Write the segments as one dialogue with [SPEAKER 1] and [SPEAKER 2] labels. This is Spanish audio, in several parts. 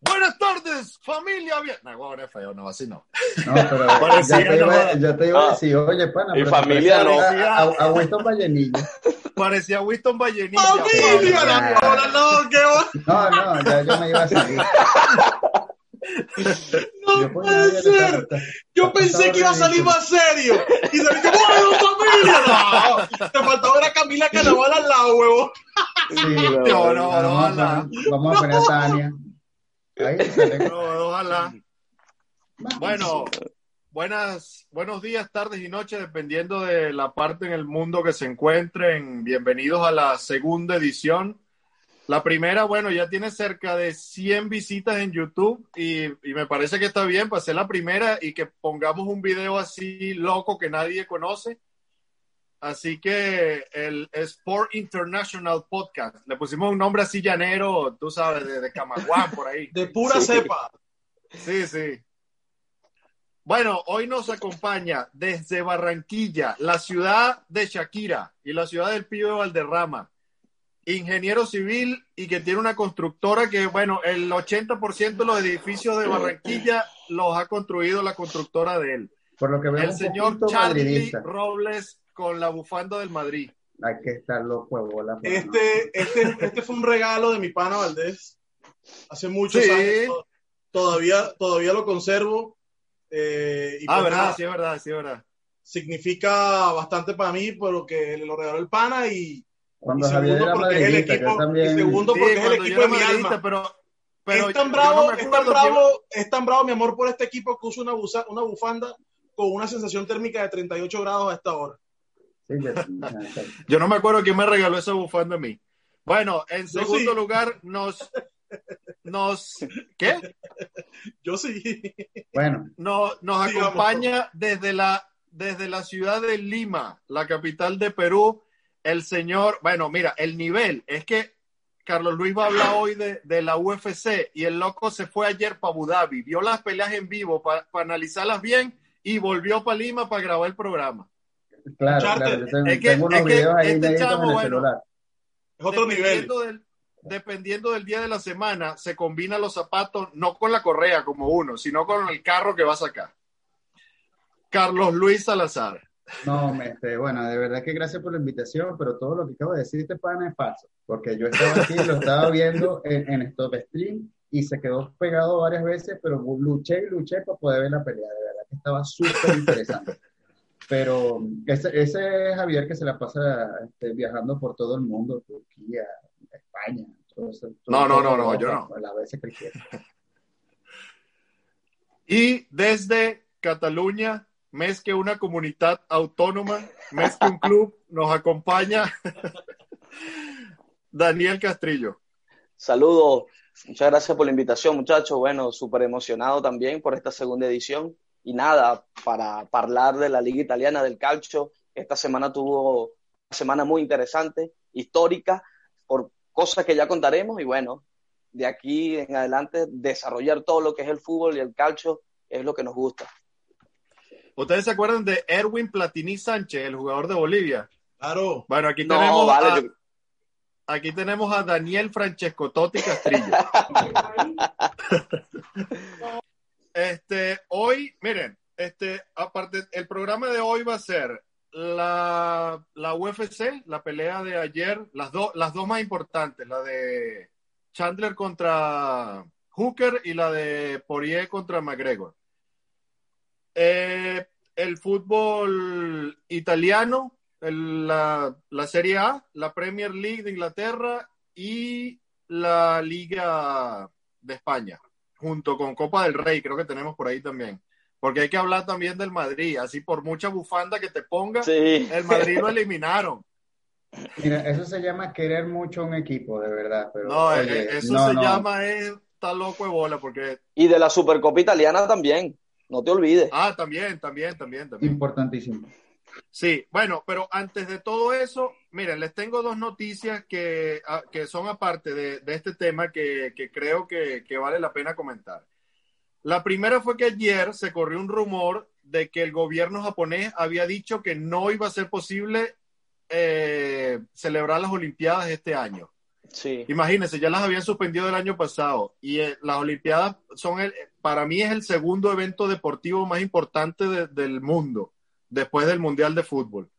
[SPEAKER 1] Buenas tardes, familia. Bien. No, bueno, es feo, no, así no.
[SPEAKER 2] No, pero ya, te iba, ya te iba a decir, oye, pana,
[SPEAKER 3] Y
[SPEAKER 2] pero
[SPEAKER 3] familia no.
[SPEAKER 2] A, a, a Winston Vallenilla.
[SPEAKER 1] Parecía Winston Vallenilla.
[SPEAKER 4] ¡Familia! la no, qué va-
[SPEAKER 2] No, no, ya yo me iba a seguir.
[SPEAKER 4] No puede ser. Yo pensé que iba a salir más serio. Y se me dijo, ¡bueno, familia! No, te faltaba ver a Camila Canaval al lado, huevo.
[SPEAKER 2] Sí,
[SPEAKER 1] No, no, no, ojalá.
[SPEAKER 2] vamos a poner a Tania.
[SPEAKER 1] No, ojalá. Bueno, buenas, buenos días, tardes y noches, dependiendo de la parte en el mundo que se encuentren. Bienvenidos a la segunda edición. La primera, bueno, ya tiene cerca de 100 visitas en YouTube y, y me parece que está bien para ser la primera y que pongamos un video así loco que nadie conoce. Así que el Sport International Podcast, le pusimos un nombre así llanero, tú sabes, de, de Camaguán por ahí.
[SPEAKER 4] De pura cepa.
[SPEAKER 1] Sí, sí. Bueno, hoy nos acompaña desde Barranquilla, la ciudad de Shakira y la ciudad del Pío de Valderrama, ingeniero civil y que tiene una constructora que, bueno, el 80% de los edificios de Barranquilla los ha construido la constructora de él.
[SPEAKER 2] Por lo que veo
[SPEAKER 1] El señor Charlie
[SPEAKER 2] madridista.
[SPEAKER 1] Robles con la bufanda del Madrid.
[SPEAKER 2] Hay que estar los huevos.
[SPEAKER 4] Este, este, este fue un regalo de mi pana Valdés. Hace muchos
[SPEAKER 1] Sí.
[SPEAKER 4] años. Todavía, todavía lo conservo. eh, y
[SPEAKER 1] Ah,
[SPEAKER 4] pues
[SPEAKER 1] verdad, sí, es verdad, sí, es verdad.
[SPEAKER 4] significa bastante para mí, porque lo regaló el pana y,
[SPEAKER 2] Cuando
[SPEAKER 4] y
[SPEAKER 2] Javier
[SPEAKER 4] segundo
[SPEAKER 2] era
[SPEAKER 4] porque es el equipo,
[SPEAKER 2] también...
[SPEAKER 4] y segundo
[SPEAKER 1] Sí,
[SPEAKER 4] porque es el equipo de mi alma.
[SPEAKER 1] pero, pero
[SPEAKER 4] es tan bravo,
[SPEAKER 1] no
[SPEAKER 4] es tan bravo, es tan bravo mi amor por este equipo que usa una, buza- una bufanda con una sensación térmica de 38 grados a esta hora.
[SPEAKER 2] Sí, ya- ya-
[SPEAKER 1] Yo no me acuerdo quién me regaló esa bufanda a mí. Bueno, en segundo
[SPEAKER 4] sí.
[SPEAKER 1] lugar nos, nos, ¿qué?
[SPEAKER 4] Yo sí.
[SPEAKER 2] Bueno,
[SPEAKER 1] Nos, acompaña desde la, desde la ciudad de Lima, la capital de Perú, el señor, bueno, mira, el nivel es que Carlos Luis va a hablar hoy de, de la UFC y el loco se fue ayer para Abu Dhabi, vio las peleas en vivo para analizarlas bien y volvió para Lima para grabar el programa.
[SPEAKER 2] claro,
[SPEAKER 4] Charter,
[SPEAKER 2] claro. Tengo,
[SPEAKER 1] es que-
[SPEAKER 2] tengo unos
[SPEAKER 1] es que
[SPEAKER 2] videos ahí
[SPEAKER 1] este chamo,
[SPEAKER 2] en el
[SPEAKER 1] bueno,
[SPEAKER 2] celular.
[SPEAKER 4] Es otro nivel.
[SPEAKER 1] dependiendo Del, dependiendo del día de la semana, se combina los zapatos no con la correa como uno, sino con el carro que va a sacar. Carlos Luis Salazar.
[SPEAKER 2] No, este, bueno, de verdad que gracias por la invitación, pero todo lo que acabo de decir este pana es falso, porque yo estaba aquí, lo estaba viendo en, en Stop Stream y se quedó pegado varias veces, pero luché y luché para poder ver la pelea, de verdad que estaba súper interesante. Pero ese, ese es Javier que se la pasa este, viajando por todo el mundo, Turquía, España.
[SPEAKER 1] No, no, no, no, yo no.
[SPEAKER 2] Las veces que quiera.
[SPEAKER 1] Y desde Cataluña, mes que una comunidad autónoma, mes que un club, nos acompaña Daniel Castrillo.
[SPEAKER 3] Saludos, muchas gracias por la invitación, muchachos. Bueno, súper emocionado también por esta segunda edición. Y nada, para hablar de la Liga Italiana del Calcio, esta semana tuvo una semana muy interesante, histórica, por cosas que ya contaremos. Y bueno, de aquí en adelante, desarrollar todo lo que es el fútbol y el calcio es lo que nos gusta.
[SPEAKER 1] ¿Ustedes se acuerdan de Erwin Platini Sánchez, el jugador de Bolivia?
[SPEAKER 4] Claro.
[SPEAKER 1] Bueno, aquí
[SPEAKER 3] No,
[SPEAKER 1] tenemos
[SPEAKER 3] vale,
[SPEAKER 1] a,
[SPEAKER 3] yo-
[SPEAKER 1] aquí tenemos a Daniel Francesco Totti Castrillo. Este, hoy, miren, este, aparte, el programa de hoy va a ser la, la UFC, la pelea de ayer, las, dos las dos más importantes, la de Chandler contra Hooker y la de Poirier contra McGregor. Eh, el fútbol italiano, el- la, la Serie A, la Premier League de Inglaterra y la Liga de España, junto con Copa del Rey, creo que tenemos por ahí también. Porque hay que hablar también del Madrid, así por mucha bufanda que te ponga,
[SPEAKER 3] Sí.
[SPEAKER 1] el Madrid lo eliminaron.
[SPEAKER 5] Mira, eso se llama querer mucho un equipo, de verdad. Pero,
[SPEAKER 1] No,
[SPEAKER 5] oye,
[SPEAKER 1] eh, eso
[SPEAKER 5] no,
[SPEAKER 1] se
[SPEAKER 5] no.
[SPEAKER 1] llama es está loco de bola porque
[SPEAKER 3] Y de la Supercopa Italiana también, no te olvides.
[SPEAKER 1] ah, también, también, también, también.
[SPEAKER 5] Importantísimo.
[SPEAKER 1] Sí, bueno, pero antes de todo eso, miren, les tengo dos noticias que, ah, que son aparte de, de este tema que, que creo que, que vale la pena comentar. La primera fue que ayer se corrió un rumor de que el gobierno japonés había dicho que no iba a ser posible eh, celebrar las Olimpiadas este año.
[SPEAKER 3] Sí.
[SPEAKER 1] Imagínense, ya las habían suspendido el año pasado y eh, las Olimpiadas son, el, para mí es el segundo evento deportivo más importante de- del mundo, después del Mundial de Fútbol.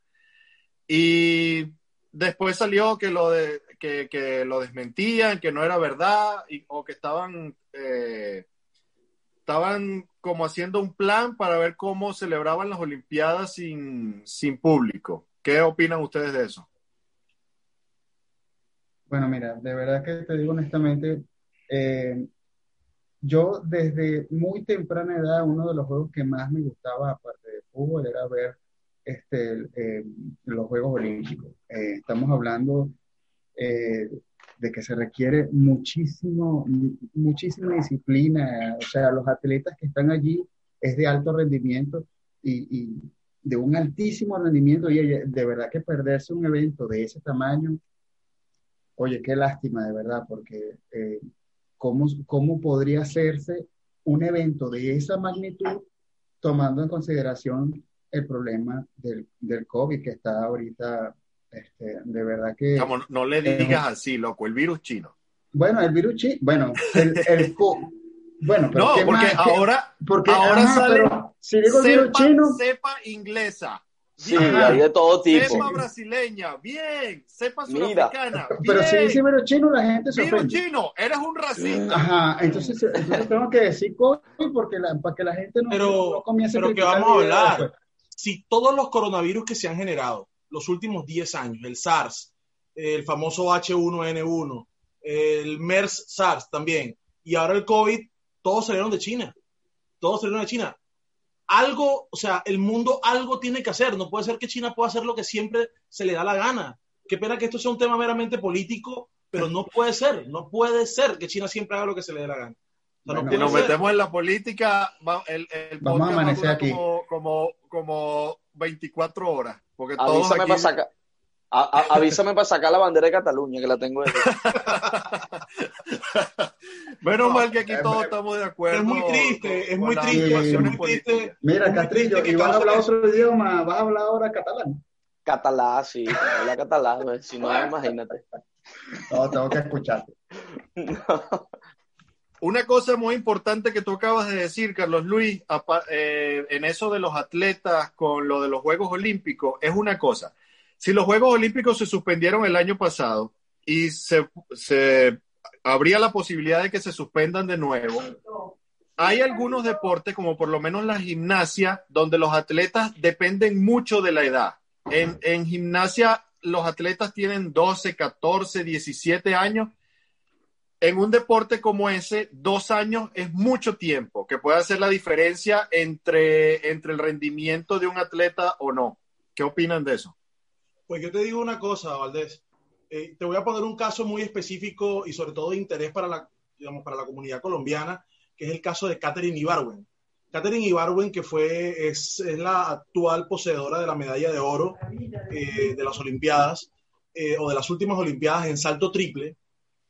[SPEAKER 1] Y después salió que lo, de, que, que lo desmentían, que no era verdad o que estaban, eh, estaban como haciendo un plan para ver cómo celebraban las Olimpiadas sin, sin público. ¿Qué opinan ustedes de eso?
[SPEAKER 5] Bueno, mira, de verdad que te digo honestamente, eh, yo desde muy temprana edad, uno de los juegos que más me gustaba, aparte de fútbol, era ver este, eh, los Juegos Olímpicos. Eh, estamos hablando de que se requiere muchísimo, mu- muchísima disciplina. O sea, los atletas que están allí es de alto rendimiento y, y de un altísimo rendimiento. Y de verdad que perderse un evento de ese tamaño, oye, qué lástima, de verdad, porque eh, ¿cómo, cómo podría hacerse un evento de esa magnitud tomando en consideración el problema del, del COVID que está ahorita, este, de verdad que...
[SPEAKER 1] Como no- le digas así, loco, el virus chino.
[SPEAKER 5] Bueno, el virus chi- bueno, el, el bueno, pero
[SPEAKER 1] No,
[SPEAKER 5] ¿qué
[SPEAKER 1] porque
[SPEAKER 5] más? ¿Qué-
[SPEAKER 1] ahora,
[SPEAKER 5] porque,
[SPEAKER 1] ahora
[SPEAKER 5] ajá,
[SPEAKER 1] sale
[SPEAKER 5] pero si digo virus chino,
[SPEAKER 1] cepa inglesa.
[SPEAKER 3] Sí,
[SPEAKER 1] Bien.
[SPEAKER 3] hay de todo tipo.
[SPEAKER 1] Cepa brasileña, bien. Cepa
[SPEAKER 3] Mira.
[SPEAKER 1] surafricana,
[SPEAKER 5] pero
[SPEAKER 1] bien.
[SPEAKER 5] si dice chino, la gente se ofende.
[SPEAKER 1] chino, eres un racista.
[SPEAKER 5] Ajá, entonces, entonces tengo que decir COVID porque la, para que la gente no,
[SPEAKER 4] Pero-
[SPEAKER 5] no comience
[SPEAKER 4] pero que
[SPEAKER 5] criticar
[SPEAKER 4] vamos a hablar.
[SPEAKER 5] después.
[SPEAKER 4] si todos los coronavirus que se han generado los últimos 10 años, el SARS, el famoso H1N1, el MERS SARS también, y ahora el COVID, todos salieron de China. Todos salieron de China. Algo, o sea, el mundo algo tiene que hacer. No puede ser que China pueda hacer lo que siempre se le da la gana. Qué pena que esto sea un tema meramente político, pero no puede ser. No puede ser que China siempre haga lo que se le dé la gana. O sea, no
[SPEAKER 5] Bueno,
[SPEAKER 1] Si nos
[SPEAKER 4] ser.
[SPEAKER 1] metemos en la política, va- el, el
[SPEAKER 5] Vamos a amanecer aquí.
[SPEAKER 1] Como, como, como 24 horas. Porque todos
[SPEAKER 3] Avísame
[SPEAKER 1] aquí...
[SPEAKER 3] para sacar. a- a- avísame para sacar la bandera de Cataluña, que la tengo ahí.
[SPEAKER 1] Menos
[SPEAKER 5] No,
[SPEAKER 1] mal que aquí
[SPEAKER 5] es-
[SPEAKER 1] todos
[SPEAKER 5] es-
[SPEAKER 1] estamos de acuerdo.
[SPEAKER 4] es muy triste, es muy triste,
[SPEAKER 1] situaciones
[SPEAKER 5] es
[SPEAKER 4] muy triste.
[SPEAKER 1] políticas.
[SPEAKER 5] Mira,
[SPEAKER 4] muy
[SPEAKER 5] Castrillo,
[SPEAKER 4] triste
[SPEAKER 5] ¿y vas a hablar otro idioma? ¿Vas a hablar ahora catalán?
[SPEAKER 3] Catalá, sí, habla catalán, si no, imagínate.
[SPEAKER 5] No, tengo que escucharte.
[SPEAKER 1] Una cosa muy importante que tú acabas de decir, Carlos Luis, eh, en eso de los atletas con lo de los Juegos Olímpicos, es una cosa. Si los Juegos Olímpicos se suspendieron el año pasado y se, se habría la posibilidad de que se suspendan de nuevo, hay algunos deportes, como por lo menos la gimnasia, donde los atletas dependen mucho de la edad. En, en gimnasia, los atletas tienen 12, 14, 17 años en un deporte como ese, dos años es mucho tiempo, que puede hacer la diferencia entre, entre el rendimiento de un atleta o no. ¿Qué opinan de eso?
[SPEAKER 4] Pues yo te digo una cosa, Valdés. Eh, te voy a poner un caso muy específico y sobre todo de interés para la, digamos, para la comunidad colombiana, que es el caso de Catherine Ibarwen. Catherine Ibarwen, que fue, es, es la actual poseedora de la medalla de oro eh, de las Olimpiadas, eh, o de las últimas Olimpiadas en salto triple.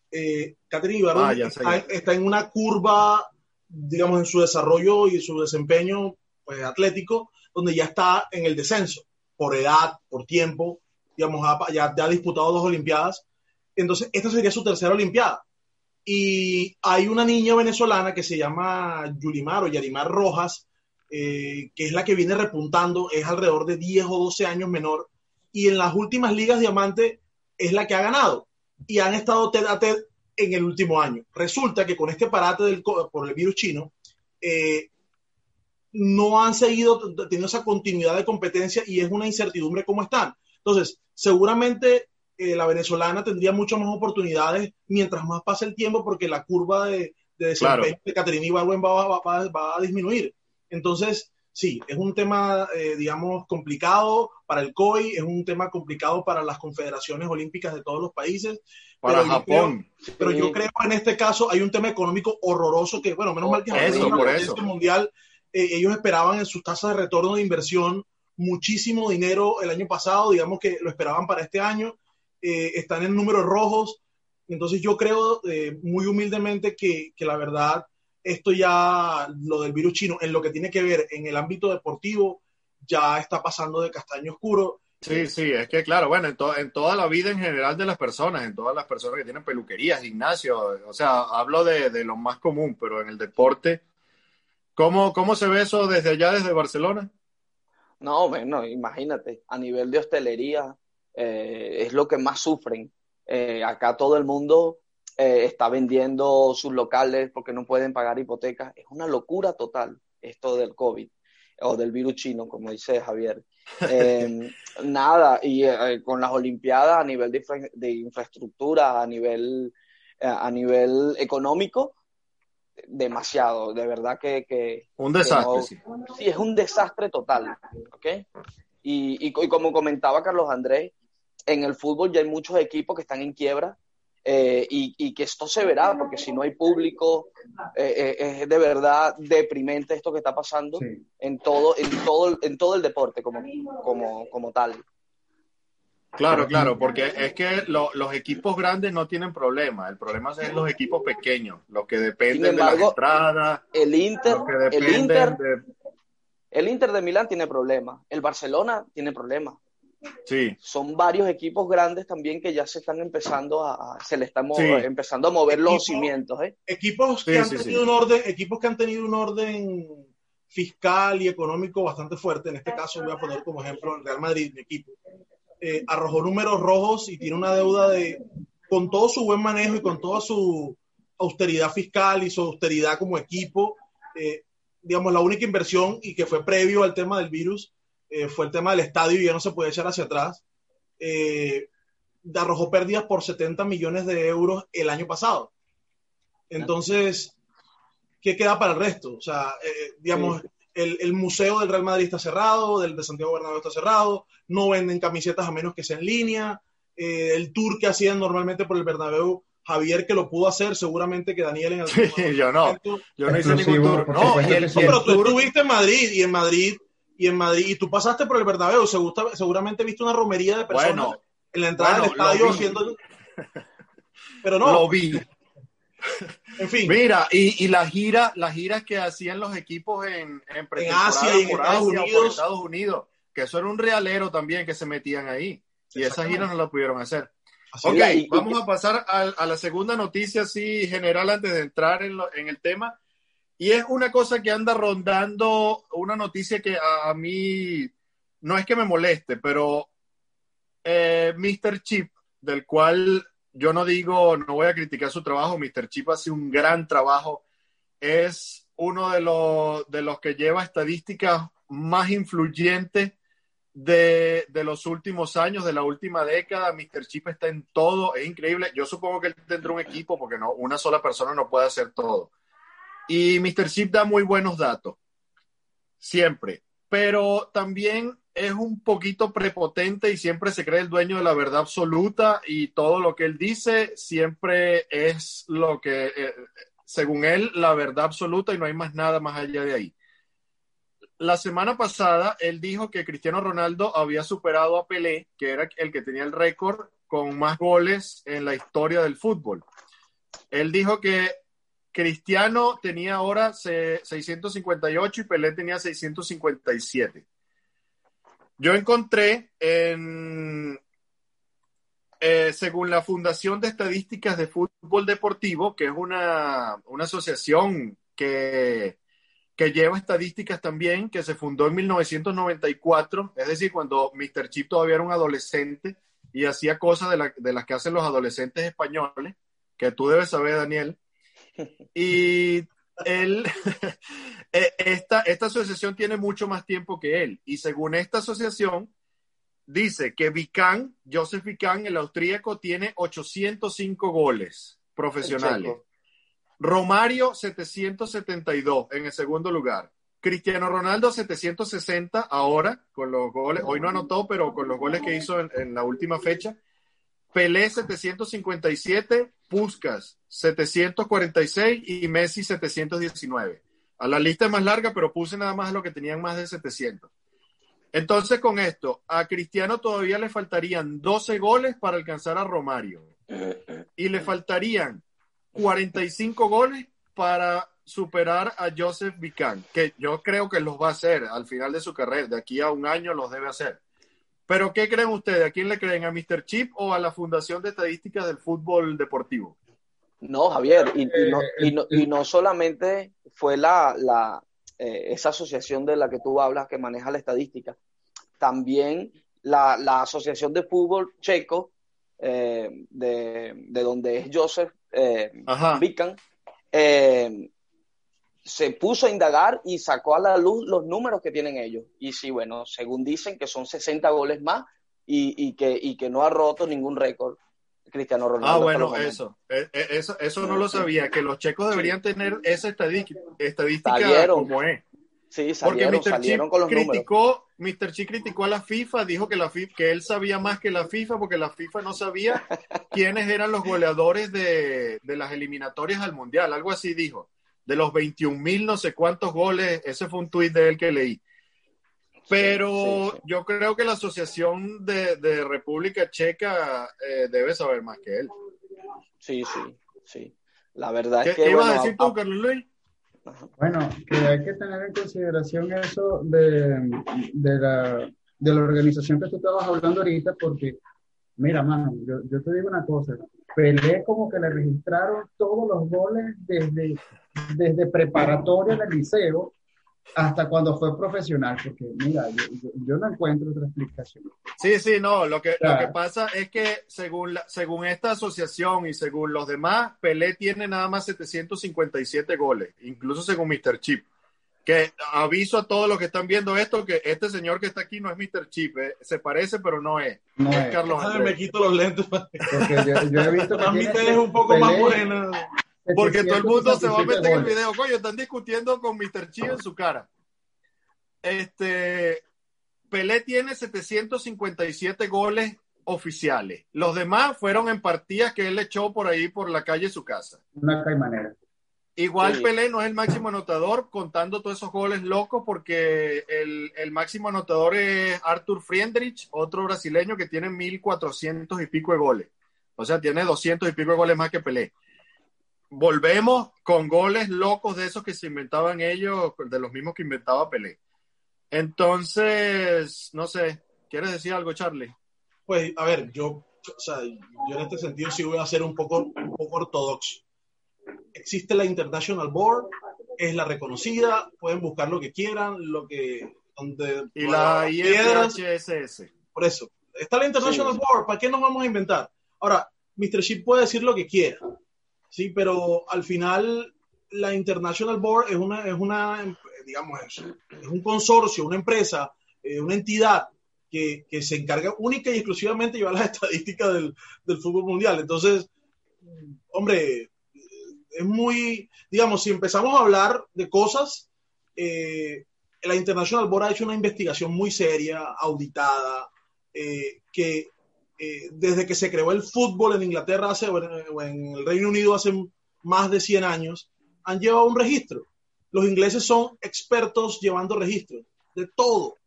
[SPEAKER 4] Eh, Catherine Ibarwen
[SPEAKER 1] Ah,
[SPEAKER 4] está, está en una curva, digamos, en su desarrollo y su desempeño pues, atlético, donde ya está en el descenso, por edad, por tiempo, digamos, ha- ya, ya ha disputado dos Olimpiadas. Entonces, esta sería su tercera Olimpiada. Y hay una niña venezolana que se llama Yulimar o Yarimar Rojas, eh, que es la que viene repuntando, es alrededor de 10 o 12 años menor, y en las últimas ligas diamante es la que ha ganado. Y han estado TED a TED en el último año. Resulta que con este parate del, por el virus chino, eh, no han seguido teniendo esa continuidad de competencia y es una incertidumbre cómo están. Entonces, seguramente eh, la venezolana tendría muchas más oportunidades mientras más pase el tiempo porque la curva de, de desempeño
[SPEAKER 1] Claro.
[SPEAKER 4] de Caterina Ibarwen va, va- va- va a disminuir. Entonces, sí, es un tema, eh, digamos, complicado para el COI, es un tema complicado para las confederaciones olímpicas de todos los países.
[SPEAKER 1] Para
[SPEAKER 4] pero
[SPEAKER 1] Japón.
[SPEAKER 4] Yo creo, pero yo creo en este caso hay un tema económico horroroso que, bueno, menos mal que
[SPEAKER 1] Eso,
[SPEAKER 4] es una
[SPEAKER 1] por eso.
[SPEAKER 4] mundial. eh, ellos esperaban en sus tasas de retorno de inversión muchísimo dinero el año pasado, digamos que lo esperaban para este año, eh, están en números rojos. Entonces yo creo eh, muy humildemente que, que la verdad esto ya, lo del virus chino, en lo que tiene que ver en el ámbito deportivo, ya está pasando de castaño oscuro.
[SPEAKER 1] Sí, sí, es que claro, bueno, en, to- en toda la vida en general de las personas, en todas las personas que tienen peluquerías, gimnasios, o sea, hablo de, de lo más común, pero en el deporte, ¿cómo, cómo se ve eso desde allá, desde Barcelona?
[SPEAKER 3] No, bueno, imagínate, a nivel de hostelería eh, es lo que más sufren. Eh, acá todo el mundo eh, está vendiendo sus locales porque no pueden pagar hipotecas. Es una locura total esto del COVID o del virus chino, como dice Javier. Eh, nada, y eh, con las Olimpiadas a nivel de, infra- de infraestructura, a nivel, a nivel económico, demasiado. De verdad que, que,
[SPEAKER 1] Un
[SPEAKER 3] que
[SPEAKER 1] desastre,
[SPEAKER 3] no-
[SPEAKER 1] sí.
[SPEAKER 3] Sí, es un desastre total, ¿ok? Y, y, y como comentaba Carlos Andrés, en el fútbol ya hay muchos equipos que están en quiebra eh, y, y que esto se verá, porque si no hay público, eh, eh, es de verdad deprimente esto que está pasando
[SPEAKER 2] Sí.
[SPEAKER 3] en todo, en todo, en todo el deporte como, como, como tal.
[SPEAKER 1] Claro, claro, porque es que lo- los equipos grandes no tienen problema, el problema es los equipos pequeños, los que dependen de las entradas,
[SPEAKER 3] El Inter,
[SPEAKER 1] los que
[SPEAKER 3] el Inter,
[SPEAKER 1] de...
[SPEAKER 3] el Inter de Milán tiene problemas, el Barcelona tiene problemas.
[SPEAKER 1] Sí,
[SPEAKER 3] Son varios equipos grandes también que ya se están empezando a, a- se le
[SPEAKER 1] Sí.
[SPEAKER 3] empezando a mover los cimientos, ¿eh?
[SPEAKER 4] Equipos que
[SPEAKER 1] Sí,
[SPEAKER 4] han tenido
[SPEAKER 1] sí.
[SPEAKER 4] un orden, equipos que han tenido un orden fiscal y económico bastante fuerte. En este caso voy a poner como ejemplo el Real Madrid, mi equipo. Eh, arrojó números rojos y tiene una deuda de, con todo su buen manejo y con toda su austeridad fiscal y su austeridad como equipo, eh, digamos, la única inversión y que fue previo al tema del virus eh, fue el tema del estadio y ya no se puede echar hacia atrás. Eh, arrojó pérdidas por 70 millones de euros el año pasado. Entonces, ¿qué queda para el resto? O sea, eh, digamos. El, el museo del Real Madrid está cerrado, del de Santiago Bernabéu está cerrado, no venden camisetas a menos que sea en línea, eh, el tour que hacían normalmente por el Bernabéu, Javier que lo pudo hacer, seguramente que Daniel en el
[SPEAKER 1] Sí, yo no. yo no hice ningún tour. No, el, el
[SPEAKER 4] pero tú
[SPEAKER 1] tour-
[SPEAKER 4] estuviste en Madrid y en Madrid y en Madrid y tú pasaste por el Bernabéu, segura- seguramente viste una romería de personas
[SPEAKER 1] Bueno,
[SPEAKER 4] en la entrada
[SPEAKER 1] bueno,
[SPEAKER 4] del estadio haciendo pero no,
[SPEAKER 1] lo vi.
[SPEAKER 4] En fin,
[SPEAKER 1] Mira, y, y la gira, las giras que hacían los equipos en, en pretemporada
[SPEAKER 4] Asia y en
[SPEAKER 1] por
[SPEAKER 4] Estados Unidos.
[SPEAKER 1] Estados Unidos, que eso era un realero también que se metían ahí. Y esas giras no las pudieron hacer.
[SPEAKER 4] así
[SPEAKER 1] Ok,
[SPEAKER 3] y-
[SPEAKER 1] vamos a pasar a, a la segunda noticia así general antes de entrar en, lo- en el tema. Y es una cosa que anda rondando, una noticia que a, a mí no es que me moleste, pero eh, Mr. Chip, del cual yo no digo, no voy a criticar su trabajo, Mr. Chip hace un gran trabajo, es uno de los, de los que lleva estadísticas más influyentes de, de los últimos años, de la última década. Mr. Chip está en todo, es increíble. Yo supongo que él tendrá un equipo porque no, una sola persona no puede hacer todo. Y Mr. Chip da muy buenos datos, siempre, pero también es un poquito prepotente y siempre se cree el dueño de la verdad absoluta y todo lo que él dice siempre es lo que, eh, según él, la verdad absoluta y no hay más nada más allá de ahí. La semana pasada él dijo que Cristiano Ronaldo había superado a Pelé, que era el que tenía el récord con más goles en la historia del fútbol. Él dijo que Cristiano tenía ahora se- 658 y Pelé tenía 657. Yo encontré en, eh, según la Fundación de Estadísticas de Fútbol Deportivo, que es una, una asociación que, que lleva estadísticas también, que se fundó en 1994, es decir, cuando Mr. Chip todavía era un adolescente y hacía cosas de, la- de las que hacen los adolescentes españoles, que tú debes saber, Daniel. Y él, eh, esta, esta asociación tiene mucho más tiempo que él. Y según esta asociación, dice que Vican, Joseph Vican, el austríaco, tiene 805 goles profesionales. Romario, 772 en el segundo lugar. Cristiano Ronaldo 760 ahora con los goles, hoy no anotó, pero con los goles que hizo en, en la última fecha. Pelé 757, Puskas 746 y Messi 719. A la lista es más larga, pero puse nada más lo que tenían más de 700. Entonces, con esto, a Cristiano todavía le faltarían 12 goles para alcanzar a Romario. Y le faltarían 45 goles para superar a Joseph Vican, que yo creo que los va a hacer al final de su carrera. De aquí a un año los debe hacer. Pero, ¿qué creen ustedes? ¿A quién le creen? ¿A Mr. Chip o a la Fundación de Estadísticas del Fútbol Deportivo?
[SPEAKER 3] No, Javier, y, y, no, y, no, y no, solamente fue la, la eh, esa asociación de la que tú hablas que maneja la estadística, también la, la Asociación de Fútbol Checo, eh, de, de, donde es Joseph eh, Vican, eh, se puso a indagar y sacó a la luz los números que tienen ellos. Y sí, bueno, según dicen que son 60 goles más y, y, que, y que no ha roto ningún récord. Cristiano Ronaldo.
[SPEAKER 1] Ah, bueno, eso, eso, eso no lo sabía, que los checos deberían tener esa estadística, estadística
[SPEAKER 3] salieron.
[SPEAKER 1] como es.
[SPEAKER 3] Sí, salieron,
[SPEAKER 1] Porque Mr.
[SPEAKER 3] salieron
[SPEAKER 1] Chip
[SPEAKER 3] con los
[SPEAKER 1] criticó, Mr. Chip criticó a la FIFA, dijo que la FIFA, que él sabía más que la FIFA, porque la FIFA no sabía quiénes eran los goleadores de, de las eliminatorias al Mundial, algo así dijo. De los 21 mil no sé cuántos goles, ese fue un tuit de él que leí. Pero
[SPEAKER 3] Sí, sí, sí.
[SPEAKER 1] yo creo que la Asociación de, de República Checa eh, debe saber más que él.
[SPEAKER 3] Sí, sí, sí. La verdad
[SPEAKER 1] ¿Qué,
[SPEAKER 3] es que,
[SPEAKER 1] qué ibas
[SPEAKER 3] bueno,
[SPEAKER 1] a decir
[SPEAKER 3] a-
[SPEAKER 1] tú, Carlos Luis?
[SPEAKER 2] Bueno, que hay que tener en consideración eso de, de la, de la organización que tú estabas hablando ahorita, porque, mira, mano, yo, yo te digo una cosa, Pelé como que le registraron todos los goles desde, desde preparatoria del liceo hasta cuando fue profesional, porque, mira, yo, yo- yo no encuentro otra explicación.
[SPEAKER 1] Sí, sí, no, lo que, lo
[SPEAKER 2] Claro.
[SPEAKER 1] que pasa es que según, la- según esta asociación y según los demás, Pelé tiene nada más 757 goles, incluso según Mr. Chip. Que aviso a todos los que están viendo esto que este señor que está aquí no es Mr. Chip, eh, se parece pero no es,
[SPEAKER 2] No
[SPEAKER 1] es
[SPEAKER 2] es,
[SPEAKER 1] Carlos
[SPEAKER 4] Ay,
[SPEAKER 1] Andrés.
[SPEAKER 4] me quito los lentes.
[SPEAKER 2] porque yo, yo he visto que
[SPEAKER 4] A mí
[SPEAKER 2] tiene
[SPEAKER 4] te es un poco más
[SPEAKER 2] Pelé
[SPEAKER 4] morena.
[SPEAKER 1] Porque todo el mundo se va a
[SPEAKER 2] 767
[SPEAKER 1] meter en el video. Coño, están discutiendo con Mr. Chi en su cara. Este, Pelé tiene 757 goles oficiales. Los demás fueron en partidas que él echó por ahí por la calle de su casa.
[SPEAKER 2] Una caimanera.
[SPEAKER 1] Igual
[SPEAKER 3] Sí.
[SPEAKER 1] Pelé no es el máximo anotador contando todos esos goles locos porque el, el máximo anotador es Arthur Friedrich, otro brasileño que tiene 1400 y pico de goles. O sea, tiene 200 y pico de goles más que Pelé. Volvemos con goles locos de esos que se inventaban ellos, de los mismos que inventaba Pelé. Entonces, no sé, ¿quieres decir algo, Charlie?
[SPEAKER 4] Pues, a ver, yo, o sea, yo en este sentido sí voy a ser un poco, un poco ortodoxo. Existe la International Board, es la reconocida, pueden buscar lo que quieran, lo que, donde
[SPEAKER 1] Y la
[SPEAKER 4] piedras,
[SPEAKER 1] IFHSS.
[SPEAKER 4] por eso. Está la International
[SPEAKER 3] Sí.
[SPEAKER 4] Board, ¿para qué nos vamos a inventar? Ahora, Mr. Chip puede decir lo que quiera, sí, pero al final la International Board es una, es una digamos, es, es un consorcio, una empresa, eh, una entidad que, que, se encarga única y exclusivamente de llevar las estadísticas del, del fútbol mundial. Entonces, hombre, es muy, digamos, si empezamos a hablar de cosas, eh, la International Board ha hecho una investigación muy seria, auditada, eh, que eh, desde que se creó el fútbol en Inglaterra hace, o, en, o en el Reino Unido hace más de 100 años, han llevado un registro. Los ingleses son expertos llevando registros de todo.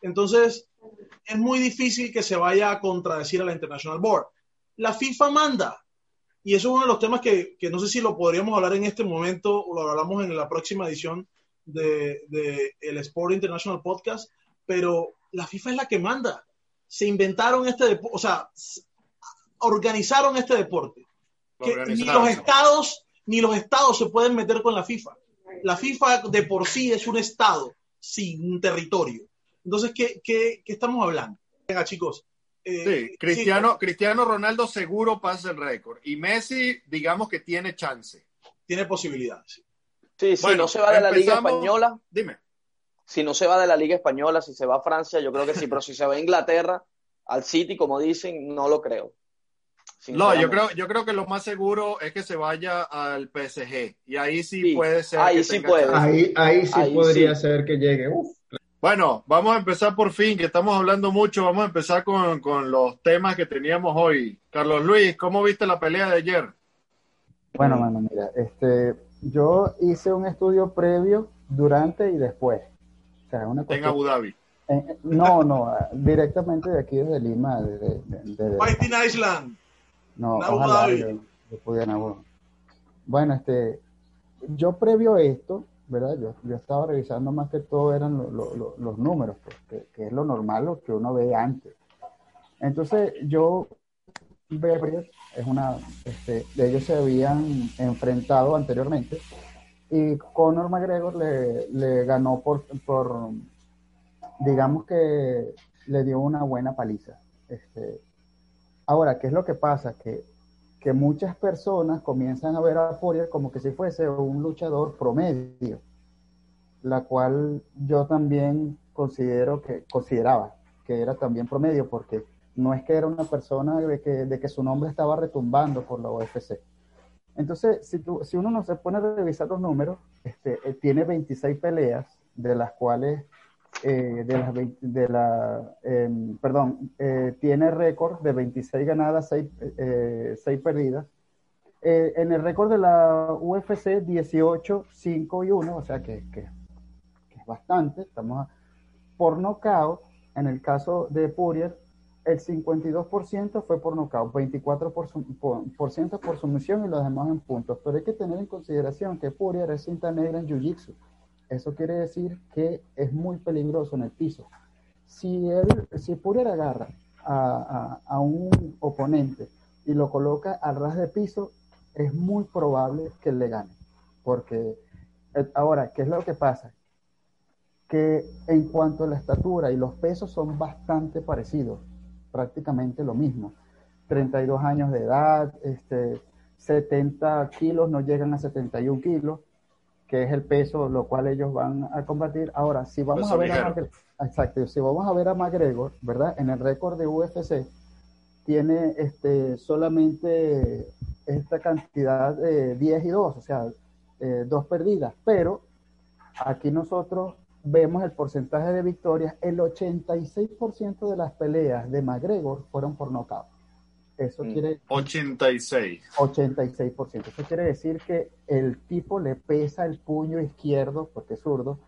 [SPEAKER 4] Entonces, es muy difícil que se vaya a contradecir a la International Board. La FIFA manda. Y eso es uno de los temas que, que no sé si lo podríamos hablar en este momento o lo hablamos en la próxima edición de, de el Sport International Podcast, pero la FIFA es la que manda. Se inventaron este deporte, o sea, organizaron este deporte. Que ni los estados, ni los estados se pueden meter con la FIFA. La FIFA de por sí es un estado sin territorio. Entonces, ¿qué, qué, qué estamos hablando? Venga, chicos.
[SPEAKER 1] Eh, sí, Cristiano, sí. Cristiano Ronaldo seguro pasa el récord. Y Messi, digamos que tiene chance.
[SPEAKER 4] Tiene posibilidades.
[SPEAKER 3] Sí, si bueno, no se va de la Liga Española.
[SPEAKER 1] Dime.
[SPEAKER 3] Si no se va de la Liga Española, si se va a Francia, yo creo que sí. Pero si se va a Inglaterra, al City, como dicen, no lo creo.
[SPEAKER 1] No, yo creo, yo creo que lo más seguro es que se vaya al PSG. Y ahí sí, puede ser.
[SPEAKER 3] Ahí sí puede.
[SPEAKER 2] Ahí, ahí sí podría ser que llegue.
[SPEAKER 1] Bueno, vamos a empezar por fin, que estamos hablando mucho. Vamos a empezar con, con, los temas que teníamos hoy. Carlos Luis, ¿cómo viste la pelea de ayer?
[SPEAKER 5] Bueno, mano, mira, este, yo hice un estudio previo, durante y después.
[SPEAKER 1] O sea, una en Abu Dhabi.
[SPEAKER 5] no, no, directamente de aquí desde Lima. De, de,
[SPEAKER 4] Fighting Island.
[SPEAKER 5] No, ojalá yo, pudiera. Bueno, este, yo previo a esto, ¿verdad? Yo, yo estaba revisando más que todo eran los números, pues, que, es lo normal, lo que uno ve antes. Entonces, yo es una, este, ellos se habían enfrentado anteriormente y Conor McGregor le, le ganó por, digamos que le dio una buena paliza. Este, Ahora, ¿qué es lo que pasa? Que, que muchas personas comienzan a ver a Poirier como que si fuese un luchador promedio, la cual yo también considero que, consideraba que era también promedio, porque no es que era una persona de que, de que su nombre estaba retumbando por la UFC. Entonces, si, tú, si uno no se pone a revisar los números, este, eh, tiene 26 peleas, de las cuales eh, de las de la, em, perdón, eh, tiene récord de 26 ganadas, 6, eh, perdidas. en el récord de la UFC, 18, 5 y 1, o sea que, que, es bastante. Estamos por nocaut, en el caso de Purier, el 52% fue por nocaut, 24% por, por, ciento por sumisión y los demás en puntos. Pero hay que tener en consideración que Purier es cinta negra en Jiu-Jitsu. Eso quiere decir que es muy peligroso en el piso. Si, él, si Purier agarra a, un oponente y lo coloca al ras de piso, es muy probable que le gane. Porque eh, ahora, ¿qué es lo que pasa? Que en cuanto a la estatura y los pesos son bastante parecidos, prácticamente lo mismo. 32 años de edad, este, 70 kilos, no llegan a 71 kilos que es el peso lo cual ellos van a combatir. Ahora, si vamos a ver a McGregor, exacto, si vamos a ver a McGregor, ¿verdad? En el récord de UFC tiene este solamente esta cantidad de 10 y 2, o sea, eh, dos perdidas, pero aquí nosotros vemos el porcentaje de victorias, el 86% de las peleas de McGregor fueron por nocaut. Eso mm. quiere
[SPEAKER 1] 86.
[SPEAKER 5] 86%. Eso quiere decir que el tipo le pesa el puño izquierdo, porque es zurdo,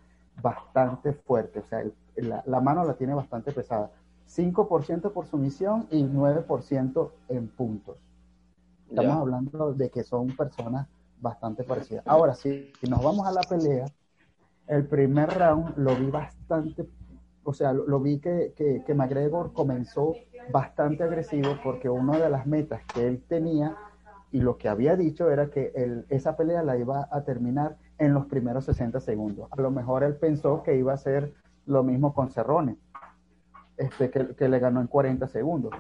[SPEAKER 5] bastante fuerte. O sea, la, mano la tiene bastante pesada. 5% por sumisión y 9% en puntos. Estamos hablando de que son personas bastante parecidas. Ahora, si, si nos vamos a la pelea, el primer round lo vi bastante o sea, lo, vi que, que, McGregor comenzó bastante agresivo porque una de las metas que él tenía y lo que había dicho era que esa pelea la iba a terminar en los primeros 60 segundos. A lo mejor él pensó que iba a ser lo mismo con Cerrone, este, que, que le ganó en 40 segundos.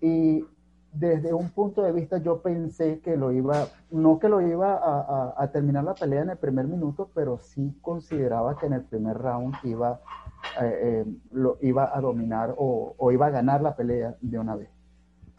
[SPEAKER 5] Y desde un punto de vista yo pensé que lo iba, no que lo iba a, a, terminar la pelea en el primer minuto, pero sí consideraba que en el primer round iba eh, eh, lo iba a dominar o, iba a ganar la pelea de una vez.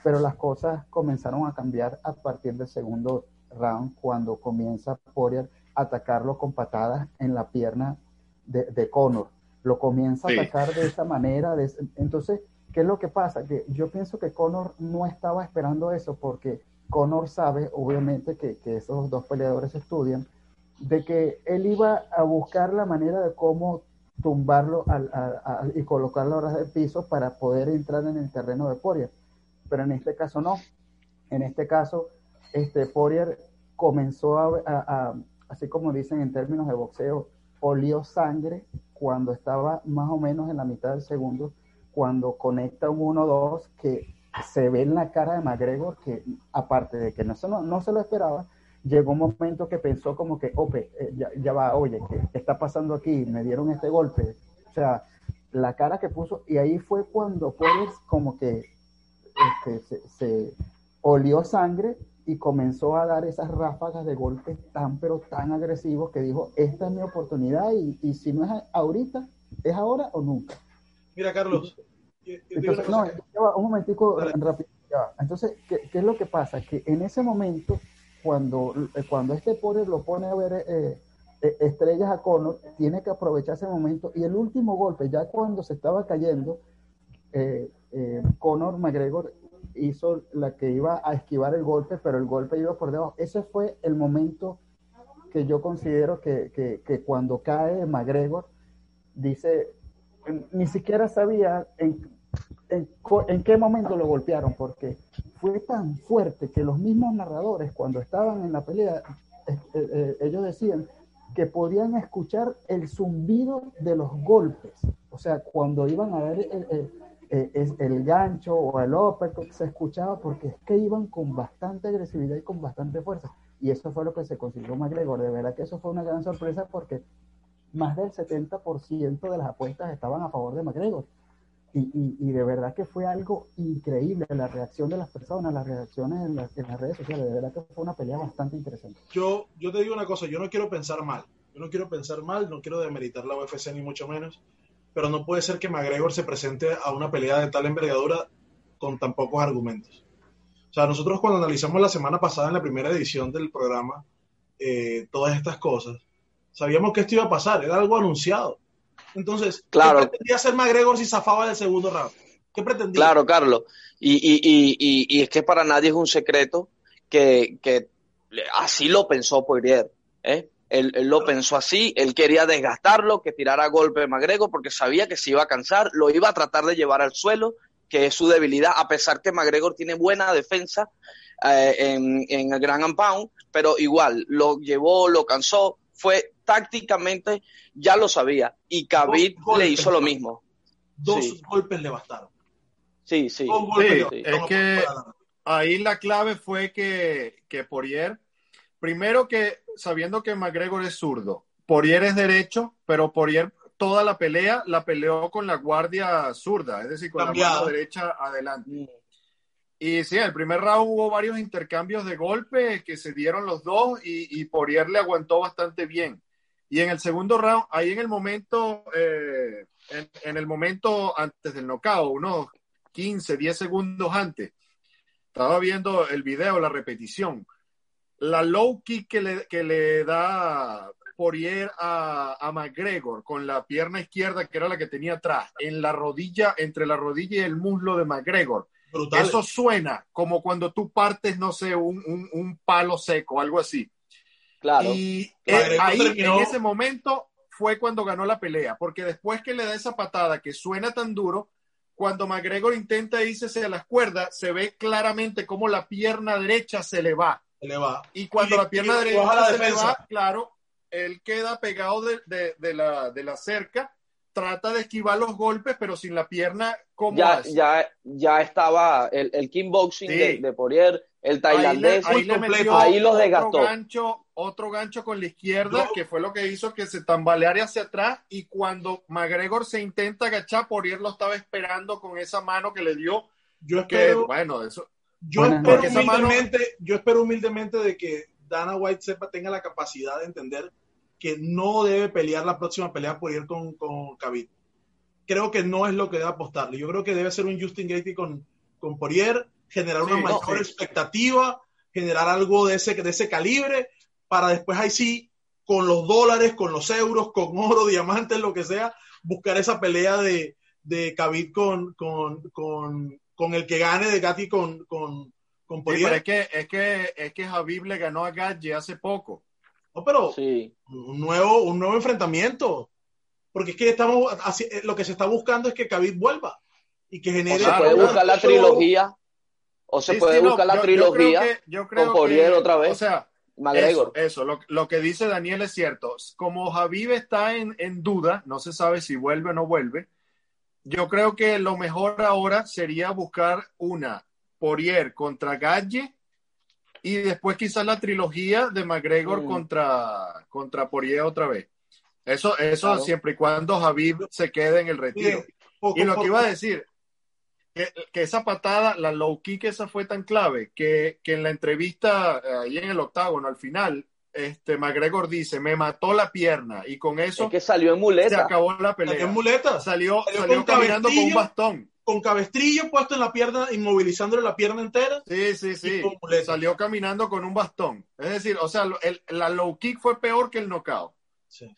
[SPEAKER 5] Pero las cosas comenzaron a cambiar a partir del segundo round cuando comienza Poirier a atacarlo con patadas en la pierna de, de Conor. Lo comienza a atacar de esa manera. entonces, ¿qué es lo que pasa? Que yo pienso que Conor no estaba esperando eso porque Conor sabe, obviamente, que, que esos dos peleadores estudian, de que él iba a buscar la manera de cómo tumbarlo y colocarlo a ras del piso para poder entrar en el terreno de Poirier. Pero en este caso no. En este caso, este Poirier comenzó a, así como dicen en términos de boxeo, olió sangre cuando estaba más o menos en la mitad del segundo, cuando conecta un 1-2 que se ve en la cara de McGregor que aparte de que no se, no se lo esperaba, llegó un momento que pensó como que, ope, eh, ya, va, oye, ¿qué, está pasando aquí? Me dieron este golpe. O sea, la cara que puso, y ahí fue cuando pues como que este, se, olió sangre y comenzó a dar esas ráfagas de golpes tan, pero tan agresivos que dijo, esta es mi oportunidad y, y si no es ahorita, es ahora o nunca.
[SPEAKER 4] Mira, Carlos.
[SPEAKER 5] no, un momentico rápido Entonces, ¿qué, ¿qué, es lo que pasa? Que en ese momento, cuando, cuando este Porter lo pone a ver eh, eh, estrellas a Conor, tiene que aprovechar ese momento. Y el último golpe, ya cuando se estaba cayendo, eh, eh, Conor McGregor hizo la que iba a esquivar el golpe, pero el golpe iba por debajo. Ese fue el momento que yo considero que, que, que cuando cae McGregor, dice, ni siquiera sabía en, en, qué momento lo golpearon, porque fue tan fuerte que los mismos narradores, cuando estaban en la pelea, eh, eh, ellos decían que podían escuchar el zumbido de los golpes. O sea, cuando iban a el, el, el, el gancho o el uppercut, se escuchaba porque es que iban con bastante agresividad y con bastante fuerza. Y eso fue lo que se consiguió McGregor. De verdad que eso fue una gran sorpresa porque más del 70% de las apuestas estaban a favor de McGregor. Y, y, y, de verdad que fue algo increíble la reacción de las personas, las reacciones en, la, en, las redes sociales. De verdad que fue una pelea bastante interesante.
[SPEAKER 4] Yo, yo te digo una cosa, yo no quiero pensar mal. Yo no quiero pensar mal, no quiero demeritar la UFC ni mucho menos. Pero no puede ser que McGregor se presente a una pelea de tal envergadura con tan pocos argumentos. O sea, nosotros cuando analizamos la semana pasada en la primera edición del programa eh, todas estas cosas, sabíamos que esto iba a pasar, era algo anunciado. Entonces,
[SPEAKER 3] claro.
[SPEAKER 4] ¿qué pretendía hacer McGregor si zafaba del segundo round? ¿Qué pretendía?
[SPEAKER 3] Claro, Carlos. Y, y, y, y, es que para nadie es un secreto que, que así lo pensó Poirier. ¿eh? Él, él, lo pensó así, él quería desgastarlo, que tirara golpe McGregor porque sabía que se iba a cansar, lo iba a tratar de llevar al suelo, que es su debilidad, a pesar que McGregor tiene buena defensa eh, en, en el Grand and Pound, pero igual, lo llevó, lo cansó, fue tácticamente, ya lo sabía, y Khabib le hizo lo mismo.
[SPEAKER 4] Dos sí. golpes le bastaron.
[SPEAKER 3] Sí, sí.
[SPEAKER 1] sí es que ahí la clave fue que, que Poirier, primero que sabiendo que McGregor es zurdo, Poirier es derecho, pero Poirier toda la pelea la peleó con la guardia zurda, es decir, con Cambiado. la mano derecha adelante. Y sí, en el primer round hubo varios intercambios de golpes que se dieron los dos y, y Poirier le aguantó bastante bien. Y en el segundo round, ahí en el momento, eh, en, en, el momento antes del knockout, unos 15, 10 segundos antes, estaba viendo el video, la repetición. La low kick que le, que le da Poirier a, a, McGregor con la pierna izquierda, que era la que tenía atrás, en la rodilla, entre la rodilla y el muslo de McGregor. Brutal. Eso suena como cuando tú partes, no sé, un, un, un palo seco, algo así.
[SPEAKER 3] Claro.
[SPEAKER 1] Y él, ahí, terminó... en ese momento, fue cuando ganó la pelea, porque después que le da esa patada que suena tan duro, cuando McGregor intenta irse hacia las cuerdas, se ve claramente cómo la pierna derecha se le va.
[SPEAKER 4] Se le va.
[SPEAKER 1] Y cuando y, la pierna derecha la se defensa. le va, claro, él queda pegado de, de, de, la, de la cerca trata de esquivar los golpes, pero sin la pierna como
[SPEAKER 3] ya, ya, ya estaba el, el kickboxing sí. de, de, Poirier, el tailandés,
[SPEAKER 1] ahí, le, ahí,
[SPEAKER 3] completo, ahí los desgastó.
[SPEAKER 1] Otro gancho, otro gancho con la izquierda, no. que fue lo que hizo que se tambaleara hacia atrás, y cuando McGregor se intenta agachar, Poirier lo estaba esperando con esa mano que le dio.
[SPEAKER 4] Yo espero,
[SPEAKER 1] que, bueno, eso.
[SPEAKER 4] Yo espero, humildemente, mano... yo espero humildemente de que Dana White sepa, tenga la capacidad de entender que no debe pelear la próxima pelea por ir con, con Khabib. Creo que no es lo que debe apostarle. Yo creo que debe ser un Justin Gaethje con, con Poirier, generar sí, una mayor no, sí. expectativa, generar algo de ese, de ese calibre, para después ahí sí, con los dólares, con los euros, con oro, diamantes, lo que sea, buscar esa pelea de, de Khabib con, con, con, con el que gane de Gatti con, con, con Poirier.
[SPEAKER 1] Sí, es que, es que, es que Khabib le ganó a Gatti hace poco.
[SPEAKER 4] No, pero sí. un, nuevo, un nuevo enfrentamiento. Porque es que estamos, así, lo que se está buscando es que Khabib vuelva y que genere.
[SPEAKER 3] O se puede buscar la trilogía. O se sí, puede sí, buscar no, la yo, trilogía
[SPEAKER 1] yo creo que, yo creo
[SPEAKER 3] con Poirier
[SPEAKER 1] que,
[SPEAKER 3] otra vez.
[SPEAKER 1] O sea,
[SPEAKER 3] McGregor.
[SPEAKER 1] Eso, eso lo, lo, que dice Daniel es cierto. Como Javib está en, en, duda, no se sabe si vuelve o no vuelve, yo creo que lo mejor ahora sería buscar una Poirier contra Galle y después quizás la trilogía de McGregor mm. contra, contra Poirier otra vez. Eso, eso claro. siempre y cuando Javib se quede en el retiro. Sí, poco, y lo poco. que iba a decir, que, que, esa patada, la low kick, esa fue tan clave que, que en la entrevista eh, ahí en el octágono, al final, este McGregor dice, me mató la pierna y con eso
[SPEAKER 3] es que salió en muleta.
[SPEAKER 1] se acabó la pelea.
[SPEAKER 4] Salió en muleta.
[SPEAKER 1] Salió, salió, salió caminando con un bastón.
[SPEAKER 4] Con cabestrillo puesto en la pierna, inmovilizándole la pierna entera.
[SPEAKER 1] Sí, sí, sí. Salió caminando con un bastón. Es decir, o sea, el, la low kick fue peor que el knockout.
[SPEAKER 3] Sí.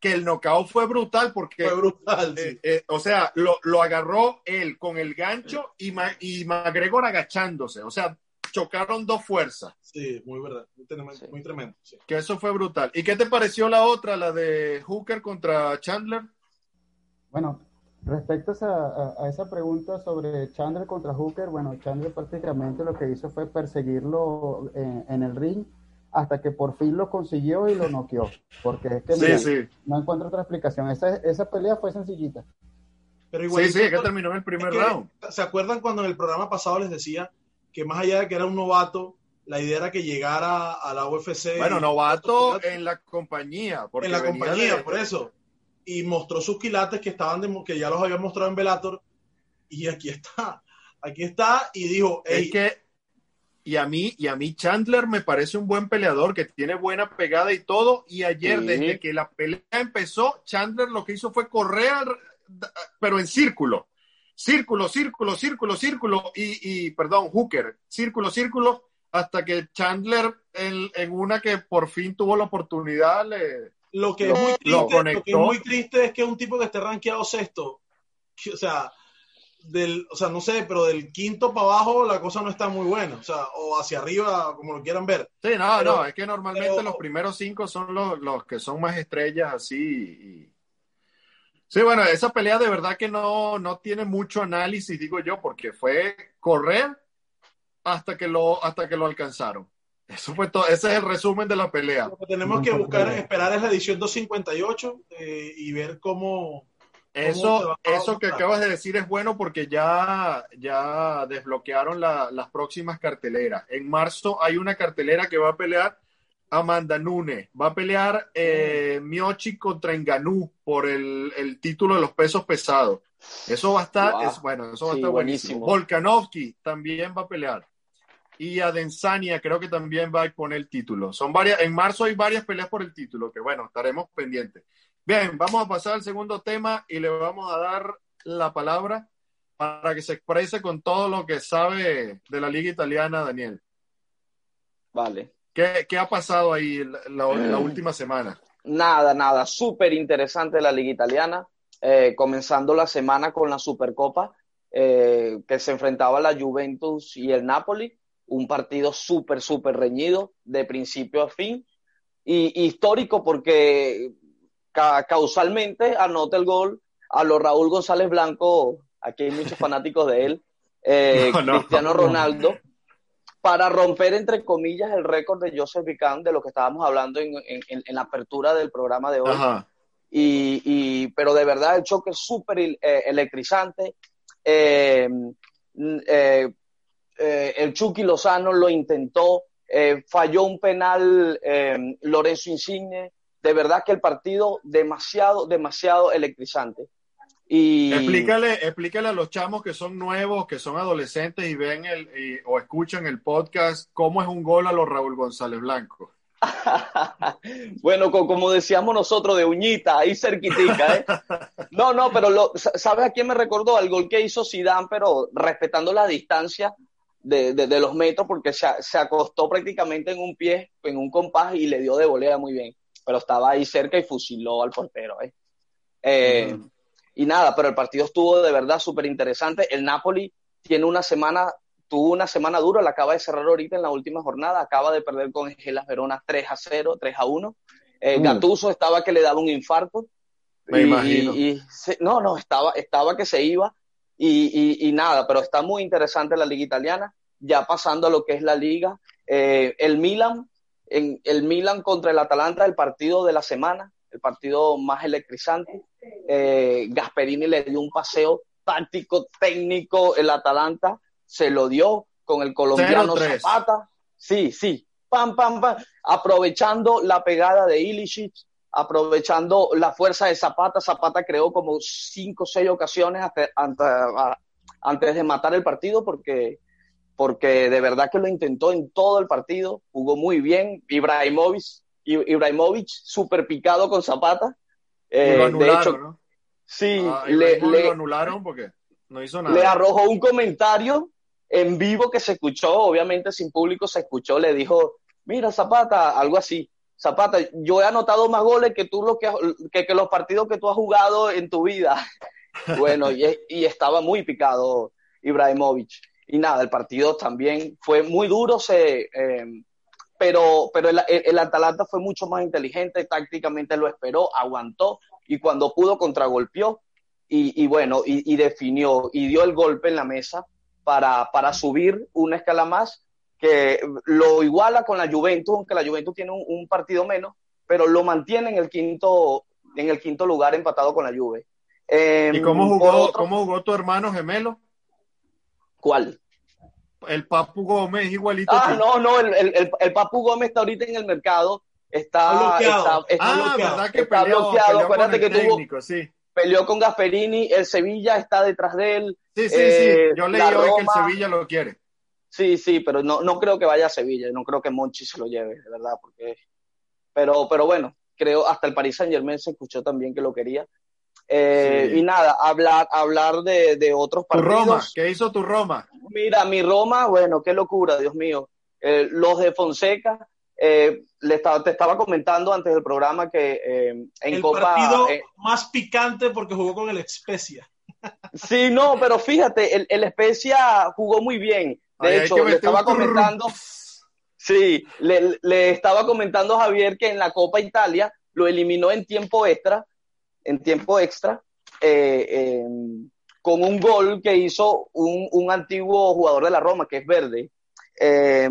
[SPEAKER 1] Que el knockout fue brutal porque.
[SPEAKER 4] Fue brutal, sí.
[SPEAKER 1] eh, eh, o sea, lo, lo, agarró él con el gancho y, Ma, y McGregor agachándose. O sea, chocaron dos fuerzas.
[SPEAKER 4] Sí, muy verdad. Muy tremendo. Sí. Muy tremendo sí.
[SPEAKER 1] Que eso fue brutal. ¿Y qué te pareció la otra, la de Hooker contra Chandler?
[SPEAKER 5] Bueno, Respecto a, a, a, esa pregunta sobre Chandler contra Hooker, bueno, Chandler prácticamente lo que hizo fue perseguirlo en, en el ring hasta que por fin lo consiguió y lo noqueó. Porque es que
[SPEAKER 1] sí,
[SPEAKER 5] mira,
[SPEAKER 1] sí.
[SPEAKER 5] no encuentro otra explicación. Esa, esa pelea fue sencillita.
[SPEAKER 4] Pero igual,
[SPEAKER 1] sí, sí, es que terminó en el primer
[SPEAKER 4] es que,
[SPEAKER 1] round.
[SPEAKER 4] ¿Se acuerdan cuando en el programa pasado les decía que más allá de que era un novato, la idea era que llegara a la UFC?
[SPEAKER 1] Bueno, novato en la compañía. Porque
[SPEAKER 4] en la compañía,
[SPEAKER 1] de...
[SPEAKER 4] por eso y mostró sus quilates que estaban de, que ya los había mostrado en Velator y aquí está aquí está y dijo
[SPEAKER 1] es que y a mí y a mí Chandler me parece un buen peleador que tiene buena pegada y todo y ayer sí. desde que la pelea empezó Chandler lo que hizo fue correr pero en círculo. Círculo círculo círculo círculo y, y perdón Hooker. Círculo círculo hasta que Chandler en, en una que por fin tuvo la oportunidad le
[SPEAKER 4] lo que, es muy triste, lo, lo, que es muy triste es que un tipo que esté rankeado sexto, que, o sea, del, o sea, no sé, pero del quinto para abajo la cosa no está muy buena, o sea, o hacia arriba, como lo quieran ver.
[SPEAKER 1] Sí, no, pero, no, es que normalmente pero, los primeros cinco son los, los que son más estrellas así. Y... Sí, bueno, esa pelea de verdad que no, no tiene mucho análisis, digo yo, porque fue correr hasta que lo, hasta que lo alcanzaron. Eso fue todo, ese es el resumen de la pelea.
[SPEAKER 4] Lo que tenemos que buscar, esperar es la edición 258 eh, y ver cómo.
[SPEAKER 1] Eso, eso que acabas de decir es bueno porque ya, ya desbloquearon la, las próximas carteleras. En marzo hay una cartelera que va a pelear Amanda Nunes, va a pelear eh, Miochi contra Enganú por el, el, título de los pesos pesados. Eso va a estar, wow. es, bueno, eso va a
[SPEAKER 3] sí,
[SPEAKER 1] estar buenísimo. buenísimo. Volkanovski también va a pelear y Adensania creo que también va a poner el título. Son varias, en marzo hay varias peleas por el título, que bueno, estaremos pendientes. Bien, vamos a pasar al segundo tema y le vamos a dar la palabra para que se exprese con todo lo que sabe de la liga italiana, Daniel.
[SPEAKER 3] Vale.
[SPEAKER 1] ¿Qué, qué ha pasado ahí la, la, la última semana?
[SPEAKER 3] Nada, nada, súper interesante la liga italiana, eh, comenzando la semana con la Supercopa, eh, que se enfrentaba la Juventus y el Napoli un partido súper, súper reñido de principio a fin y, histórico porque ca causalmente anota el gol a los Raúl González Blanco, aquí hay muchos fanáticos de él, eh, no, no, Cristiano Ronaldo, no. para romper, entre comillas, el récord de Joseph Vican, de lo que estábamos hablando en, en, en la apertura del programa de hoy. Y, y, pero de verdad el choque es súper eh, electrizante. Eh, eh, eh, el Chucky Lozano lo intentó, eh, falló un penal eh, Lorenzo Insigne, de verdad que el partido demasiado, demasiado electrizante. Y...
[SPEAKER 1] Explícale, explícale a los chamos que son nuevos, que son adolescentes y ven el, y, o escuchan el podcast, cómo es un gol a los Raúl González Blanco.
[SPEAKER 3] bueno, como decíamos nosotros, de uñita, ahí cerquitica, ¿eh? No, no, pero lo, ¿sabes a quién me recordó? Al gol que hizo Zidane, pero respetando la distancia de, de, de los metros, porque se, se, acostó prácticamente en un pie, en un compás y le dio de volea muy bien. Pero estaba ahí cerca y fusiló al portero, ¿eh? eh uh -huh. Y nada, pero el partido estuvo de verdad súper interesante. El Napoli tiene una semana tuvo una semana dura, la acaba de cerrar ahorita en la última jornada, acaba de perder con Gelas Verona 3 a 0, 3 a 1. Eh, mm. Gattuso estaba que le daba un infarto.
[SPEAKER 1] Me
[SPEAKER 3] y,
[SPEAKER 1] imagino.
[SPEAKER 3] Y, y se, no, no, estaba, estaba que se iba y, y, nada, pero está muy interesante la liga italiana. Ya pasando a lo que es la liga, eh, el Milan, en, el Milan contra el Atalanta, el partido de la semana, el partido más electrizante. Eh, Gasperini le dio un paseo táctico, técnico, el Atalanta se lo dio con el colombiano Zapata. Sí, sí. Pam, pam, pam. Aprovechando la pegada de Ilicic, aprovechando la fuerza de Zapata. Zapata creó como cinco o seis ocasiones hasta, hasta, antes de matar el partido porque, porque de verdad que lo intentó en todo el partido. Jugó muy bien. Ibrahimovic, Ibrahimovic super picado con Zapata.
[SPEAKER 1] Eh, lo anularon,
[SPEAKER 3] de hecho,
[SPEAKER 1] ¿no?
[SPEAKER 3] sí,
[SPEAKER 1] ah, le, le, lo anularon porque No hizo nada.
[SPEAKER 3] Le arrojó un comentario en vivo que se escuchó, obviamente sin público se escuchó, le dijo, mira Zapata, algo así. Zapata, yo he anotado más goles que tú lo que, que, que los partidos que tú has jugado en tu vida. bueno, y, y, estaba muy picado Ibrahimovic. Y nada, el partido también fue muy duro, se, eh, pero, pero el, el, Atalanta fue mucho más inteligente, tácticamente lo esperó, aguantó y cuando pudo contragolpeó y, y bueno, y, y, definió y dio el golpe en la mesa para, para subir una escala más que lo iguala con la Juventus, aunque la Juventus tiene un, un, partido menos, pero lo mantiene en el quinto, en el quinto lugar empatado con la Juve.
[SPEAKER 1] Eh, ¿Y cómo jugó, otro, cómo jugó tu hermano gemelo?
[SPEAKER 3] ¿Cuál?
[SPEAKER 1] El Papu Gómez igualito.
[SPEAKER 3] Ah, no, no, el, el, el, Papu Gómez está ahorita en el mercado. Está, está, está
[SPEAKER 1] ah,
[SPEAKER 3] bloqueado.
[SPEAKER 1] ¿verdad que
[SPEAKER 3] está
[SPEAKER 1] peleó,
[SPEAKER 3] bloqueado.
[SPEAKER 1] peleó
[SPEAKER 3] Acuérdate
[SPEAKER 1] con
[SPEAKER 3] que
[SPEAKER 1] el
[SPEAKER 3] tuvo,
[SPEAKER 1] técnico, sí.
[SPEAKER 3] peleó con Gasperini, el Sevilla está detrás de él.
[SPEAKER 1] Sí, sí,
[SPEAKER 3] Eh,
[SPEAKER 1] sí. Yo leí hoy que el Sevilla lo quiere.
[SPEAKER 3] Sí, sí, pero no, no creo que vaya a Sevilla, no creo que Monchi se lo lleve, de verdad, porque pero, pero bueno, creo hasta el Paris Saint Germain se escuchó también que lo quería. Eh,
[SPEAKER 1] Sí.
[SPEAKER 3] Y nada, hablar, hablar de, de otros
[SPEAKER 1] Tu
[SPEAKER 3] partidos.
[SPEAKER 1] Roma, ¿qué hizo tu Roma?
[SPEAKER 3] Mira, mi Roma, bueno, qué locura, Dios mío. Eh, los de Fonseca, eh, le estaba, te estaba comentando antes del programa que eh, en
[SPEAKER 4] el
[SPEAKER 3] Copa.
[SPEAKER 4] partido
[SPEAKER 3] eh,
[SPEAKER 4] más picante porque jugó con el Especia.
[SPEAKER 3] sí, no, pero fíjate, el, el Especia jugó muy bien. De
[SPEAKER 1] hay
[SPEAKER 3] hecho, le estaba comentando. Sí, le, le estaba comentando a Javier que en la Copa Italia lo eliminó en tiempo extra, en tiempo extra, eh, eh, con un gol que hizo un, un, antiguo jugador de la Roma, que es verde. Eh,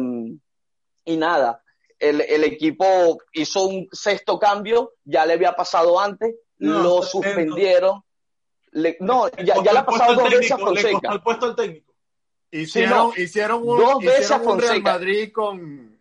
[SPEAKER 3] y nada, el, el, equipo hizo un sexto cambio, ya le había pasado antes,
[SPEAKER 4] No,
[SPEAKER 3] lo suspendieron. Le, no, ya, ya le ha pasado dos veces a Fonseca.
[SPEAKER 4] el puesto al técnico.
[SPEAKER 1] Hicieron,
[SPEAKER 3] Sí, no.
[SPEAKER 1] hicieron un,
[SPEAKER 3] Dos veces
[SPEAKER 1] hicieron
[SPEAKER 3] a
[SPEAKER 1] un Real
[SPEAKER 3] Fonseca.
[SPEAKER 1] Madrid con,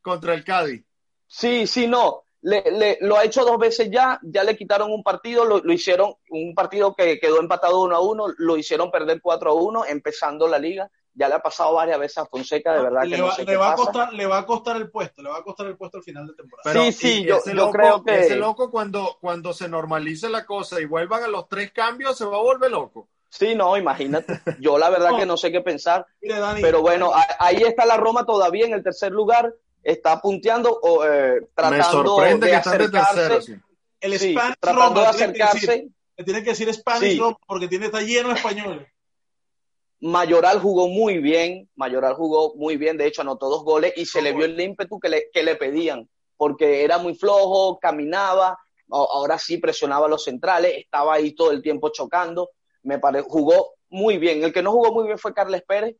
[SPEAKER 1] contra el Cádiz.
[SPEAKER 3] Sí, sí, no. Le, le- lo ha hecho dos veces ya, ya le quitaron un partido, lo, lo hicieron, un partido que quedó empatado uno a uno, lo hicieron perder 4 a 1, empezando la liga. Ya le ha pasado varias veces a Fonseca, de verdad que
[SPEAKER 4] le
[SPEAKER 3] no
[SPEAKER 4] va,
[SPEAKER 3] sé
[SPEAKER 4] le
[SPEAKER 3] qué
[SPEAKER 4] va a
[SPEAKER 3] pasa.
[SPEAKER 4] costar, le va a costar el puesto, le va a costar el puesto al final de temporada.
[SPEAKER 1] Pero,
[SPEAKER 3] Sí, sí, yo-
[SPEAKER 1] ese
[SPEAKER 3] yo
[SPEAKER 1] loco-
[SPEAKER 3] creo que-
[SPEAKER 1] Ese loco cuando, cuando se normalice la cosa y vuelvan a los tres cambios se va a volver loco.
[SPEAKER 3] Sí, no, imagínate. Yo la verdad
[SPEAKER 4] No.
[SPEAKER 3] que no sé qué pensar.
[SPEAKER 4] Mire, Dani,
[SPEAKER 3] Pero bueno, ahí está la Roma todavía en el tercer lugar, está punteando o eh,
[SPEAKER 1] Me
[SPEAKER 3] tratando
[SPEAKER 1] sorprende
[SPEAKER 3] de
[SPEAKER 1] que están de
[SPEAKER 3] acercarse.
[SPEAKER 1] tercero. sí.
[SPEAKER 4] el
[SPEAKER 3] sí,
[SPEAKER 4] Spanish
[SPEAKER 3] tratando de
[SPEAKER 4] Roma,
[SPEAKER 3] acercarse.
[SPEAKER 4] le tienen que decir Spanish
[SPEAKER 3] Sí.
[SPEAKER 4] Roma porque tiene, está lleno de españoles.
[SPEAKER 3] Mayoral jugó muy bien, Mayoral jugó muy bien, de hecho anotó dos goles y se le vio el ímpetu que le, que le pedían, porque era muy flojo, caminaba, ahora sí presionaba a los centrales, estaba ahí todo el tiempo chocando, me pare, jugó muy bien. El que no jugó muy bien fue Carles Pérez,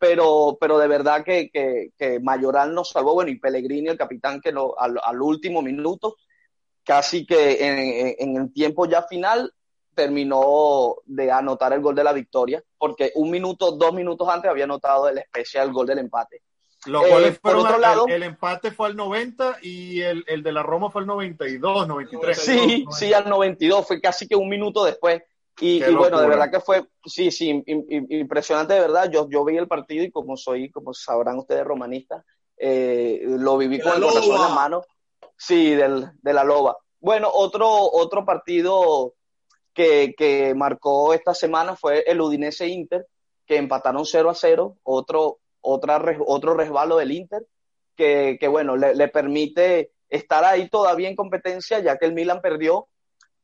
[SPEAKER 3] pero, pero de verdad que, que, que Mayoral nos salvó, bueno, y Pellegrini, el capitán, que lo, al, al último minuto, casi que en, en- el tiempo ya final, terminó de anotar el gol de la victoria, porque un minuto, dos minutos antes había anotado el especial gol del empate.
[SPEAKER 1] Los
[SPEAKER 3] Eh,
[SPEAKER 1] goles
[SPEAKER 3] por otro
[SPEAKER 1] al-
[SPEAKER 3] lado-
[SPEAKER 1] el, el empate fue al 90 y el, el de la Roma fue al 92, 93.
[SPEAKER 3] Sí, sí, al 92, fue casi que un minuto después. Y, bueno, de verdad que fue, sí, sí, im- im- impresionante de verdad. Yo, yo vi el partido y como soy, como sabrán ustedes, romanistas, eh, lo viví
[SPEAKER 4] De
[SPEAKER 3] con
[SPEAKER 4] la
[SPEAKER 3] el corazón en la mano. Sí, del, de la loba. Bueno, otro, otro partido que, que marcó esta semana fue el Udinese Inter, que empataron 0 a 0, otro, otra, otro resbalo del Inter, que, que bueno, le, le permite estar ahí todavía en competencia, ya que el Milan perdió,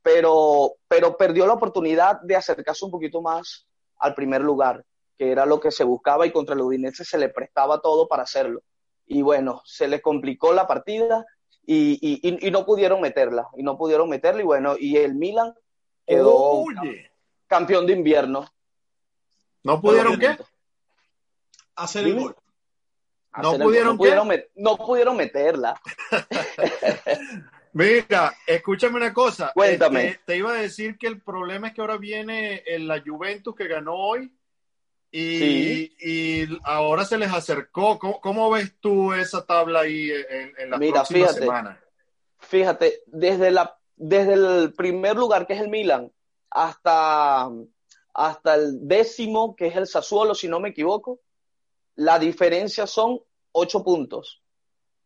[SPEAKER 3] pero, pero perdió la oportunidad de acercarse un poquito más al primer lugar, que era lo que se buscaba y contra el Udinese se le prestaba todo para hacerlo. Y bueno, se les complicó la partida y, y, y- y no pudieron meterla, y no pudieron meterla, y bueno, y el Milan quedó
[SPEAKER 1] Oye,
[SPEAKER 3] campeón de invierno.
[SPEAKER 1] ¿no pudieron qué?
[SPEAKER 4] Hacer el gol.
[SPEAKER 1] ¿No pudieron
[SPEAKER 3] no pudieron, met- no pudieron meterla.
[SPEAKER 1] Mira, escúchame una cosa.
[SPEAKER 3] Cuéntame.
[SPEAKER 1] Este, te iba a decir que el problema es que ahora viene en la Juventus que ganó hoy y,
[SPEAKER 3] Sí.
[SPEAKER 1] y ahora se les acercó. ¿Cómo, cómo ves tú esa tabla ahí en, en las
[SPEAKER 3] Mira,
[SPEAKER 1] próximas
[SPEAKER 3] fíjate.
[SPEAKER 1] semanas?
[SPEAKER 3] Fíjate, desde, la, desde el primer lugar, que es el Milan, hasta, hasta el décimo, que es el Sassuolo, si no me equivoco, la diferencia son ocho puntos.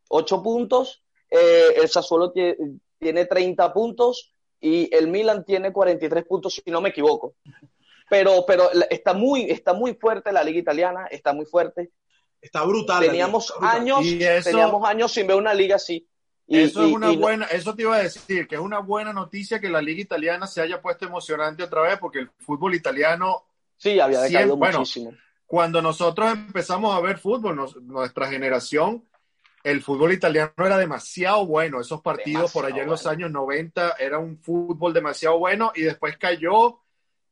[SPEAKER 3] Ocho puntos, eh, el Sassuolo tie- tiene 30 puntos y el Milan tiene 43 puntos, si no me equivoco. pero, pero está muy, está muy fuerte la liga italiana, está muy fuerte.
[SPEAKER 4] Está brutal.
[SPEAKER 3] Teníamos años, teníamos años sin ver una liga así.
[SPEAKER 1] Y, eso es una buena, eso te iba a decir, que es una buena noticia que la liga italiana se haya puesto emocionante otra vez, porque el fútbol italiano.
[SPEAKER 3] Sí, había decaído muchísimo.
[SPEAKER 1] Cuando nosotros empezamos a ver fútbol, nuestra generación, el fútbol italiano era demasiado bueno. Esos partidos por allá en los años 90 era un fútbol demasiado bueno y después cayó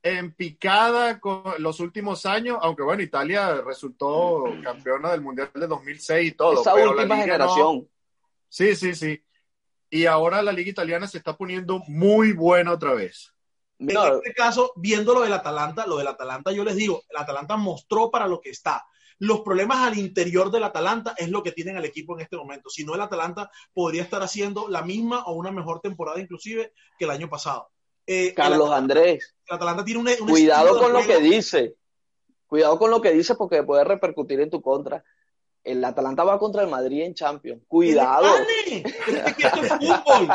[SPEAKER 1] en picada con los últimos años, aunque bueno, Italia resultó campeona del Mundial de 2006 y todo.
[SPEAKER 3] Esa última generación.
[SPEAKER 1] Sí, sí, sí. Y ahora la liga italiana se está poniendo muy buena otra vez.
[SPEAKER 4] En este caso, viendo lo del Atalanta, lo del Atalanta, yo les digo, el Atalanta mostró para lo que está. Los problemas al interior del Atalanta es lo que tienen el equipo en este momento. Si no, el Atalanta podría estar haciendo la misma o una mejor temporada inclusive que el año pasado.
[SPEAKER 3] Eh, Carlos Andrés.
[SPEAKER 4] El Atalanta tiene un,
[SPEAKER 3] Cuidado con lo que dice. Cuidado con lo que dice porque puede repercutir en tu contra. El Atalanta va contra el Madrid en Champions. Cuidado.
[SPEAKER 4] Es que, esto es fútbol.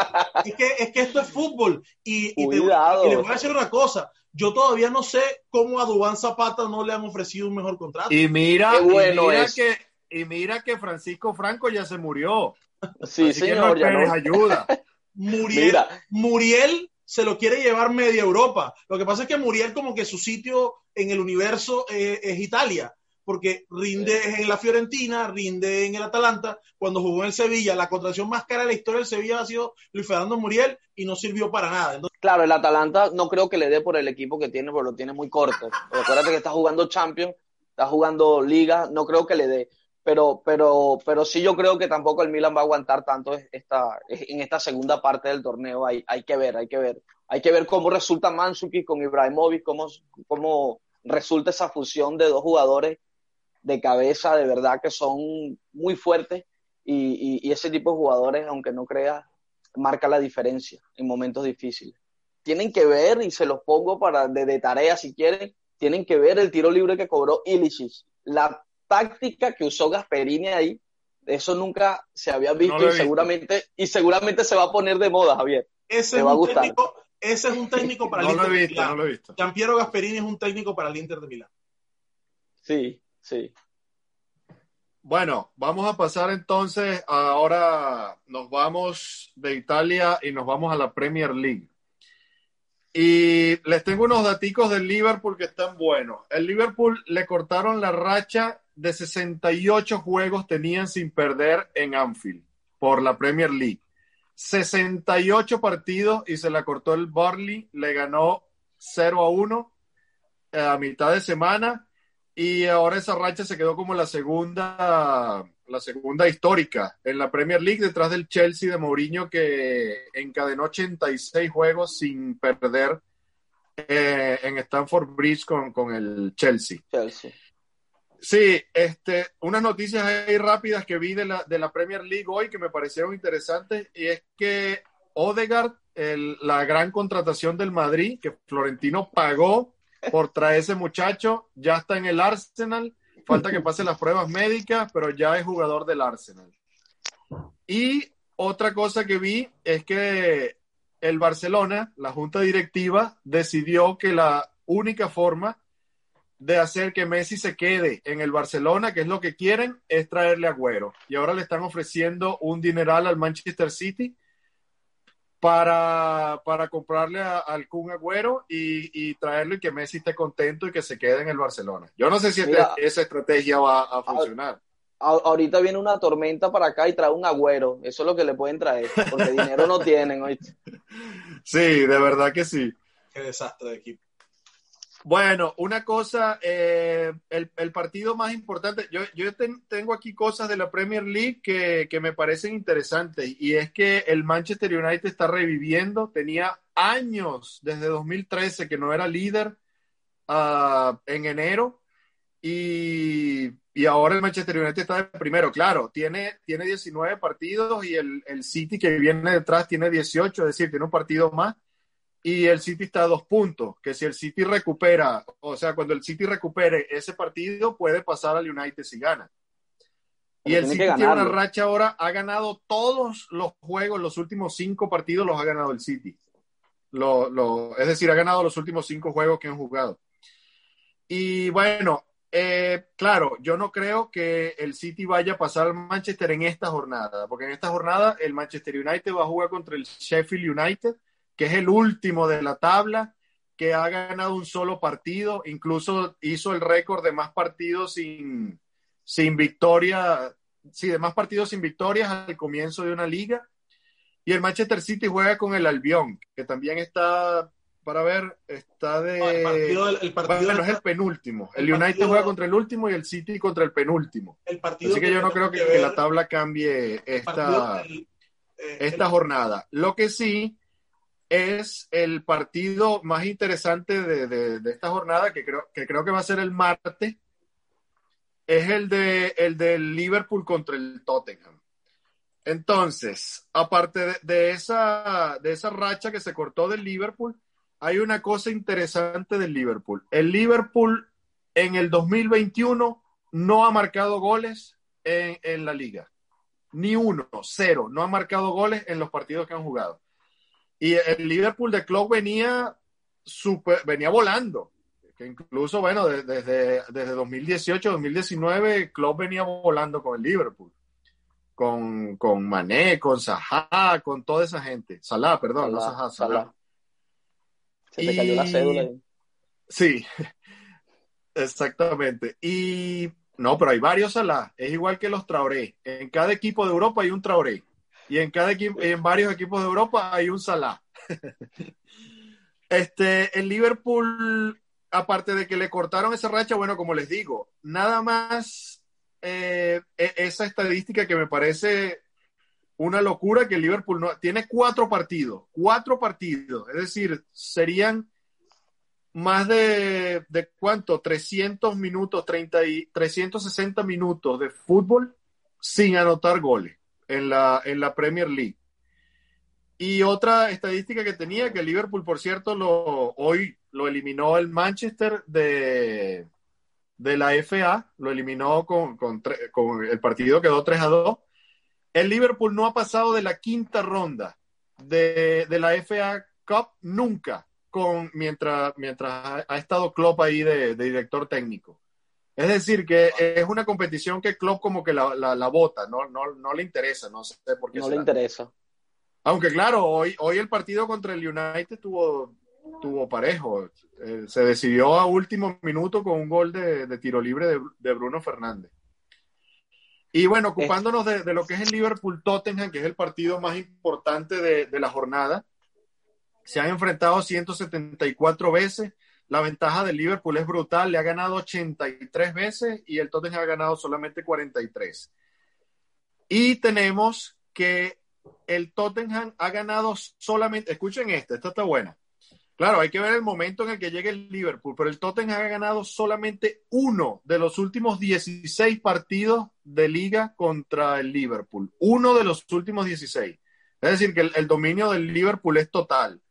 [SPEAKER 4] Es que, esto es fútbol. Y,
[SPEAKER 3] Cuidado.
[SPEAKER 4] y le voy a decir una cosa. Yo todavía no sé cómo a Dubán Zapata no le han ofrecido un mejor contrato.
[SPEAKER 1] Y mira, bueno y mira que y mira que Francisco Franco ya se murió.
[SPEAKER 3] Sí, señor, ya no.
[SPEAKER 1] ayuda.
[SPEAKER 4] Muriel, Muriel se lo quiere llevar media Europa. Lo que pasa es que Muriel como que su sitio en el universo eh, es Italia, porque rinde en la Fiorentina, rinde en el Atalanta. Cuando jugó en el Sevilla, la contratación más cara de la historia del Sevilla ha sido Luis Fernando Muriel y no sirvió para nada.
[SPEAKER 3] Claro, el Atalanta no creo que le dé por el equipo que tiene, porque lo tiene muy corto. Recuerda que está jugando Champions, está jugando Liga, no creo que le dé pero, pero, pero sí yo creo que tampoco el Milan va a aguantar tanto esta, en esta segunda parte del torneo. Hay, hay que ver, hay que ver. Hay que ver cómo resulta Mansuki con Ibrahimovic, cómo, cómo resulta esa fusión de dos jugadores de cabeza, de verdad que son muy fuertes y, y, ese tipo de jugadores, aunque no creas, marca la diferencia en momentos difíciles. Tienen que ver, y se los pongo para de, de tarea si quieren, tienen que ver el tiro libre que cobró Ilicic. La táctica que usó Gasperini ahí, eso nunca se había visto y seguramente, y seguramente se va a poner de moda, Javier.
[SPEAKER 4] Ese, es, un técnico, ese es un técnico para el Inter de Milán. No lo he visto. Giampiero Gasperini es un técnico para el Inter de Milán.
[SPEAKER 3] Sí, sí.
[SPEAKER 1] Bueno, vamos a pasar entonces, ahora nos vamos de Italia y nos vamos a la Premier League. Y les tengo unos daticos del Liverpool que están buenos. El Liverpool le cortaron la racha de 68 juegos tenían sin perder en Anfield por la Premier League. 68 partidos y se la cortó el Barley, le ganó 0 a 1 eh, a mitad de semana y ahora esa racha se quedó como la segunda la segunda histórica en la Premier League detrás del Chelsea de Mourinho que encadenó 86 juegos sin perder eh, en Stamford Bridge con, con el Chelsea.
[SPEAKER 3] Chelsea.
[SPEAKER 1] Sí, este, unas noticias ahí rápidas que vi de la, de la Premier League hoy que me parecieron interesantes y es que Odegaard, la gran contratación del Madrid, que Florentino pagó por traer ese muchacho, ya está en el Arsenal, falta que pase las pruebas médicas, pero ya es jugador del Arsenal. Y otra cosa que vi es que el Barcelona, la junta directiva, decidió que la única forma de hacer que Messi se quede en el Barcelona, que es lo que quieren, es traerle a Agüero. Y ahora le están ofreciendo un dineral al Manchester City para, para comprarle al Kun Agüero y, y, traerlo y que Messi esté contento y que se quede en el Barcelona. Yo no sé si este, esa estrategia va a funcionar.
[SPEAKER 3] ahorita viene una tormenta para acá y trae un Agüero. Eso es lo que le pueden traer, porque dinero no tienen. ¿oíste?
[SPEAKER 1] Sí, de verdad que sí.
[SPEAKER 4] Qué desastre de equipo.
[SPEAKER 1] Bueno, una cosa, eh, el, partido más importante, yo, yo tengo aquí cosas de la Premier League que, que, me parecen interesantes y es que el Manchester United está reviviendo, tenía años desde 2013 que no era líder uh, en enero y, y, ahora el Manchester United está de primero, claro, tiene, tiene 19 partidos y el, el City que viene detrás tiene 18, es decir, tiene un partido más y el City está a dos puntos, que si el City recupera, o sea, cuando el City recupere ese partido, puede pasar al United si gana. y el City tiene una racha ahora, ha ganado todos los juegos, los últimos cinco partidos los ha ganado el City. Lo, lo, es decir, ha ganado los últimos cinco juegos que han jugado. Y bueno, eh, claro, yo no creo que el City vaya a pasar al Manchester en esta jornada, porque en esta jornada el Manchester United va a jugar contra el Sheffield United, que es el último de la tabla, que ha ganado un solo partido, incluso hizo el récord de más partidos sin, sin victoria, sí, de más partidos sin victorias al comienzo de una liga. Y el Manchester City juega con el Albion, que también está para ver, está de.
[SPEAKER 4] el partido, el partido
[SPEAKER 1] bueno, es el penúltimo. El, el United partido, juega contra el último y el City contra el penúltimo.
[SPEAKER 4] El partido
[SPEAKER 1] Así que, yo no creo que, que, la tabla cambie esta, el, eh, esta jornada. Lo que sí es el partido más interesante de, de, esta jornada, que creo, que creo que va a ser el martes, es el de el del Liverpool contra el Tottenham. Entonces, aparte de, esa, de esa racha que se cortó del Liverpool, hay una cosa interesante del Liverpool. El Liverpool en el 2021 no ha marcado goles en, la liga. Ni uno, cero. No ha marcado goles en los partidos que han jugado. Y el Liverpool de Klopp venía, super, venía volando. Que incluso, bueno, de, desde, desde 2018, 2019, Klopp venía volando con el Liverpool. Con, con Mané, con Saha, con toda esa gente. Salah, perdón, Salah, no Saha, Salah. Salah.
[SPEAKER 3] Se te cayó la cédula.
[SPEAKER 1] Sí, exactamente. Y no, pero hay varios Salah. Es igual que los Traoré. En cada equipo de Europa hay un Traoré. Y en cada equipo, en varios equipos de Europa hay un Salah. este, el Liverpool, aparte de que le cortaron esa racha, bueno, como les digo, nada más eh, esa estadística que me parece una locura que el Liverpool no tiene cuatro partidos, cuatro partidos, es decir, serían más de, de cuánto, 300 minutos, 30 y 360 minutos de fútbol sin anotar goles en la, en la Premier League. Y otra estadística que tenía, que Liverpool, por cierto, lo, hoy lo eliminó el Manchester de, de la FA, lo eliminó con, con, con el partido quedó 3 a 2 el Liverpool no ha pasado de la quinta ronda de, de la FA Cup nunca, con, mientras, mientras ha, ha estado Klopp ahí de, de, director técnico. Es decir, que es una competición que Klopp como que la, la, la bota, no, no, no, le interesa, no sé por qué.
[SPEAKER 3] No será. le interesa.
[SPEAKER 1] Aunque claro, hoy, hoy el partido contra el United tuvo, tuvo parejo. Eh, se decidió a último minuto con un gol de, de tiro libre de, de Bruno Fernández. Y bueno, ocupándonos de, de, lo que es el Liverpool-Tottenham, que es el partido más importante de, de, la jornada, se han enfrentado 174 veces. La ventaja del Liverpool es brutal, le ha ganado 83 veces y el Tottenham ha ganado solamente 43. Y tenemos que el Tottenham ha ganado solamente, escuchen esta, esta está buena. Claro, hay que ver el momento en el que llegue el Liverpool, pero el Tottenham ha ganado solamente uno de los últimos 16 partidos de liga contra el Liverpool. Uno de los últimos 16. Es decir, que el, el, dominio del Liverpool es total.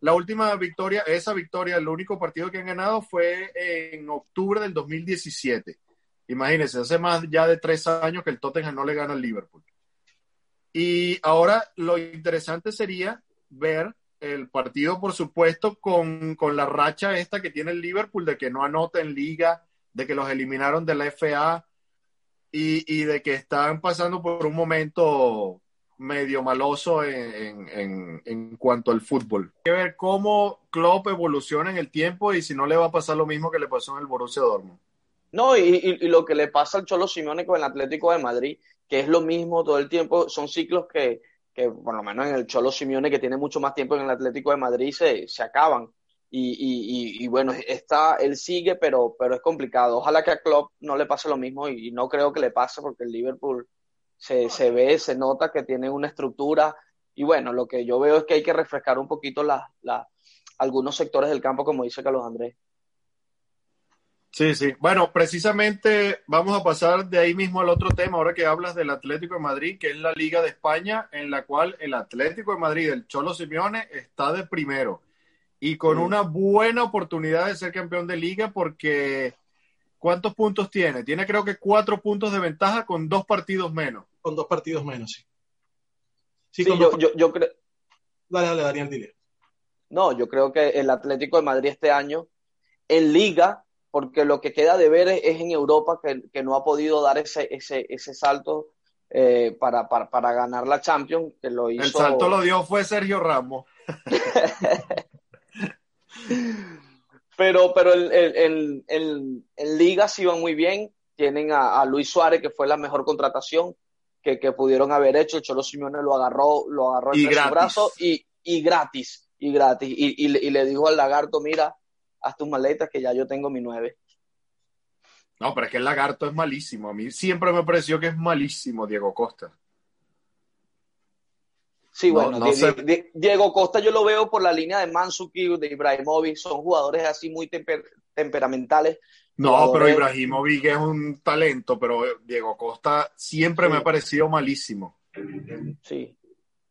[SPEAKER 1] La última victoria, esa victoria, el único partido que han ganado fue en octubre del 2017. Imagínense, hace más ya de tres años que el Tottenham no le gana al Liverpool. Y ahora lo interesante sería ver el partido, por supuesto, con, con, la racha esta que tiene el Liverpool de que no anota en liga, de que los eliminaron de la FA y, y de que están pasando por un momento medio maloso en, en, en, cuanto al fútbol. Hay que ver cómo Klopp evoluciona en el tiempo y si no le va a pasar lo mismo que le pasó en el Borussia Dortmund.
[SPEAKER 3] No, y, y, lo que le pasa al Cholo Simeone con el Atlético de Madrid, que es lo mismo todo el tiempo, son ciclos que, que por lo menos en el Cholo Simeone, que tiene mucho más tiempo en el Atlético de Madrid, se, se acaban. Y, y, y, bueno, está, él sigue, pero, pero es complicado. Ojalá que a Klopp no le pase lo mismo y, no creo que le pase porque el Liverpool se, se ve, se nota que tiene una estructura. Y bueno, lo que yo veo es que hay que refrescar un poquito la, la, algunos sectores del campo, como dice Carlos Andrés.
[SPEAKER 1] Sí, sí. Bueno, precisamente vamos a pasar de ahí mismo al otro tema, ahora que hablas del Atlético de Madrid, que es la Liga de España, en la cual el Atlético de Madrid, el Cholo Simeone, está de primero y con mm. una buena oportunidad de ser campeón de liga porque ¿cuántos puntos tiene? Tiene creo que cuatro puntos de ventaja con dos partidos menos.
[SPEAKER 4] Con dos partidos menos, sí.
[SPEAKER 3] Sí, sí yo, yo, yo creo...
[SPEAKER 4] Dale, dale, Daniel, dile.
[SPEAKER 3] No, yo creo que el Atlético de Madrid este año en liga porque lo que queda de ver es, en Europa que, no ha podido dar ese, ese, ese salto eh, para, para, ganar la Champions, que lo hizo...
[SPEAKER 1] El salto lo dio fue Sergio Ramos.
[SPEAKER 3] pero pero el, el, el, Liga sí van muy bien, tienen a, Luis Suárez, que fue la mejor contratación que, pudieron haber hecho, Cholo Simeone lo agarró, lo agarró en su brazo y, y gratis, y gratis, y, y le dijo al lagarto, mira, haz tus maletas que ya yo tengo mi nueve.
[SPEAKER 1] No, pero es que el lagarto es malísimo. A mí siempre me pareció que es malísimo Diego Costa.
[SPEAKER 3] Sí, bueno, Diego Costa yo lo veo por la línea de Mansuki, de Ibrahimovic, son jugadores así muy temperamentales.
[SPEAKER 1] No, pero Ibrahimovic es un talento, pero Diego Costa siempre me ha parecido malísimo.
[SPEAKER 3] Sí.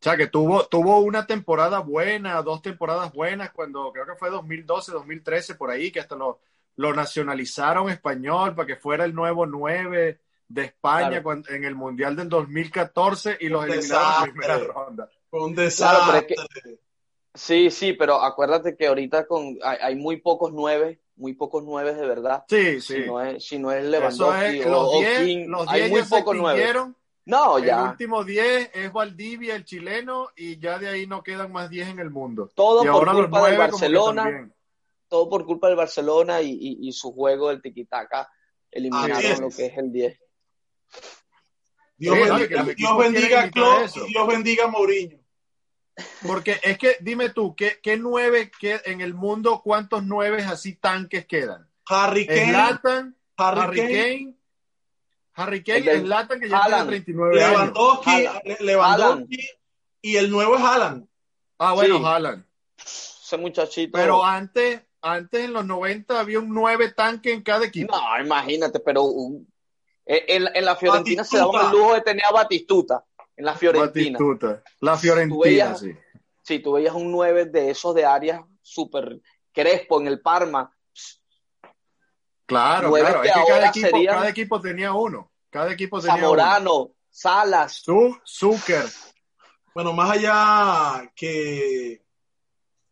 [SPEAKER 1] O sea, que tuvo, tuvo una temporada buena, dos temporadas buenas, cuando creo que fue 2012, 2013, por ahí, que hasta lo, lo nacionalizaron español para que fuera el nuevo 9 de España en el Mundial del 2014 y los eliminaron en primera ronda.
[SPEAKER 4] Un desastre.
[SPEAKER 3] sí, sí, pero acuérdate que ahorita con hay, muy pocos nueve, muy pocos nueve de verdad.
[SPEAKER 1] Sí, sí.
[SPEAKER 3] Si no es, si no es Lewandowski
[SPEAKER 1] los 10 hay muy pocos nueve.
[SPEAKER 3] No, ya.
[SPEAKER 1] El último 10 es Valdivia, el chileno, y ya de ahí no quedan más 10 en el mundo.
[SPEAKER 3] Todo por culpa del Barcelona. Todo por culpa del Barcelona y, su juego del tiquitaca eliminaron lo que es el 10.
[SPEAKER 4] Dios, bendiga, Dios bendiga a Klopp y Dios bendiga a Mourinho.
[SPEAKER 1] Porque es que, dime tú, ¿qué, qué nueve que en el mundo, cuántos nueves así tanques quedan?
[SPEAKER 4] Harry Kane.
[SPEAKER 1] Harry, Kane Harry Kane, el Latan que ya tiene 39
[SPEAKER 4] Lewandowski, años. Lewandowski y el nuevo es Haaland.
[SPEAKER 1] Ah, bueno, Haaland.
[SPEAKER 3] Ese muchachito.
[SPEAKER 1] Pero antes, antes en los 90 había un 9 tanque en cada equipo.
[SPEAKER 3] No, imagínate, pero en, en, la Fiorentina se daba el lujo de tener a Batistuta. En la Fiorentina.
[SPEAKER 1] Batistuta. La Fiorentina, sí.
[SPEAKER 3] Sí, tú veías un 9 de esos de áreas súper crespo en el Parma
[SPEAKER 1] Claro, claro. Es que cada equipo, cada equipo, tenía uno. Cada equipo tenía
[SPEAKER 3] Zamorano, Salas.
[SPEAKER 1] Zucker.
[SPEAKER 4] Bueno, más allá que,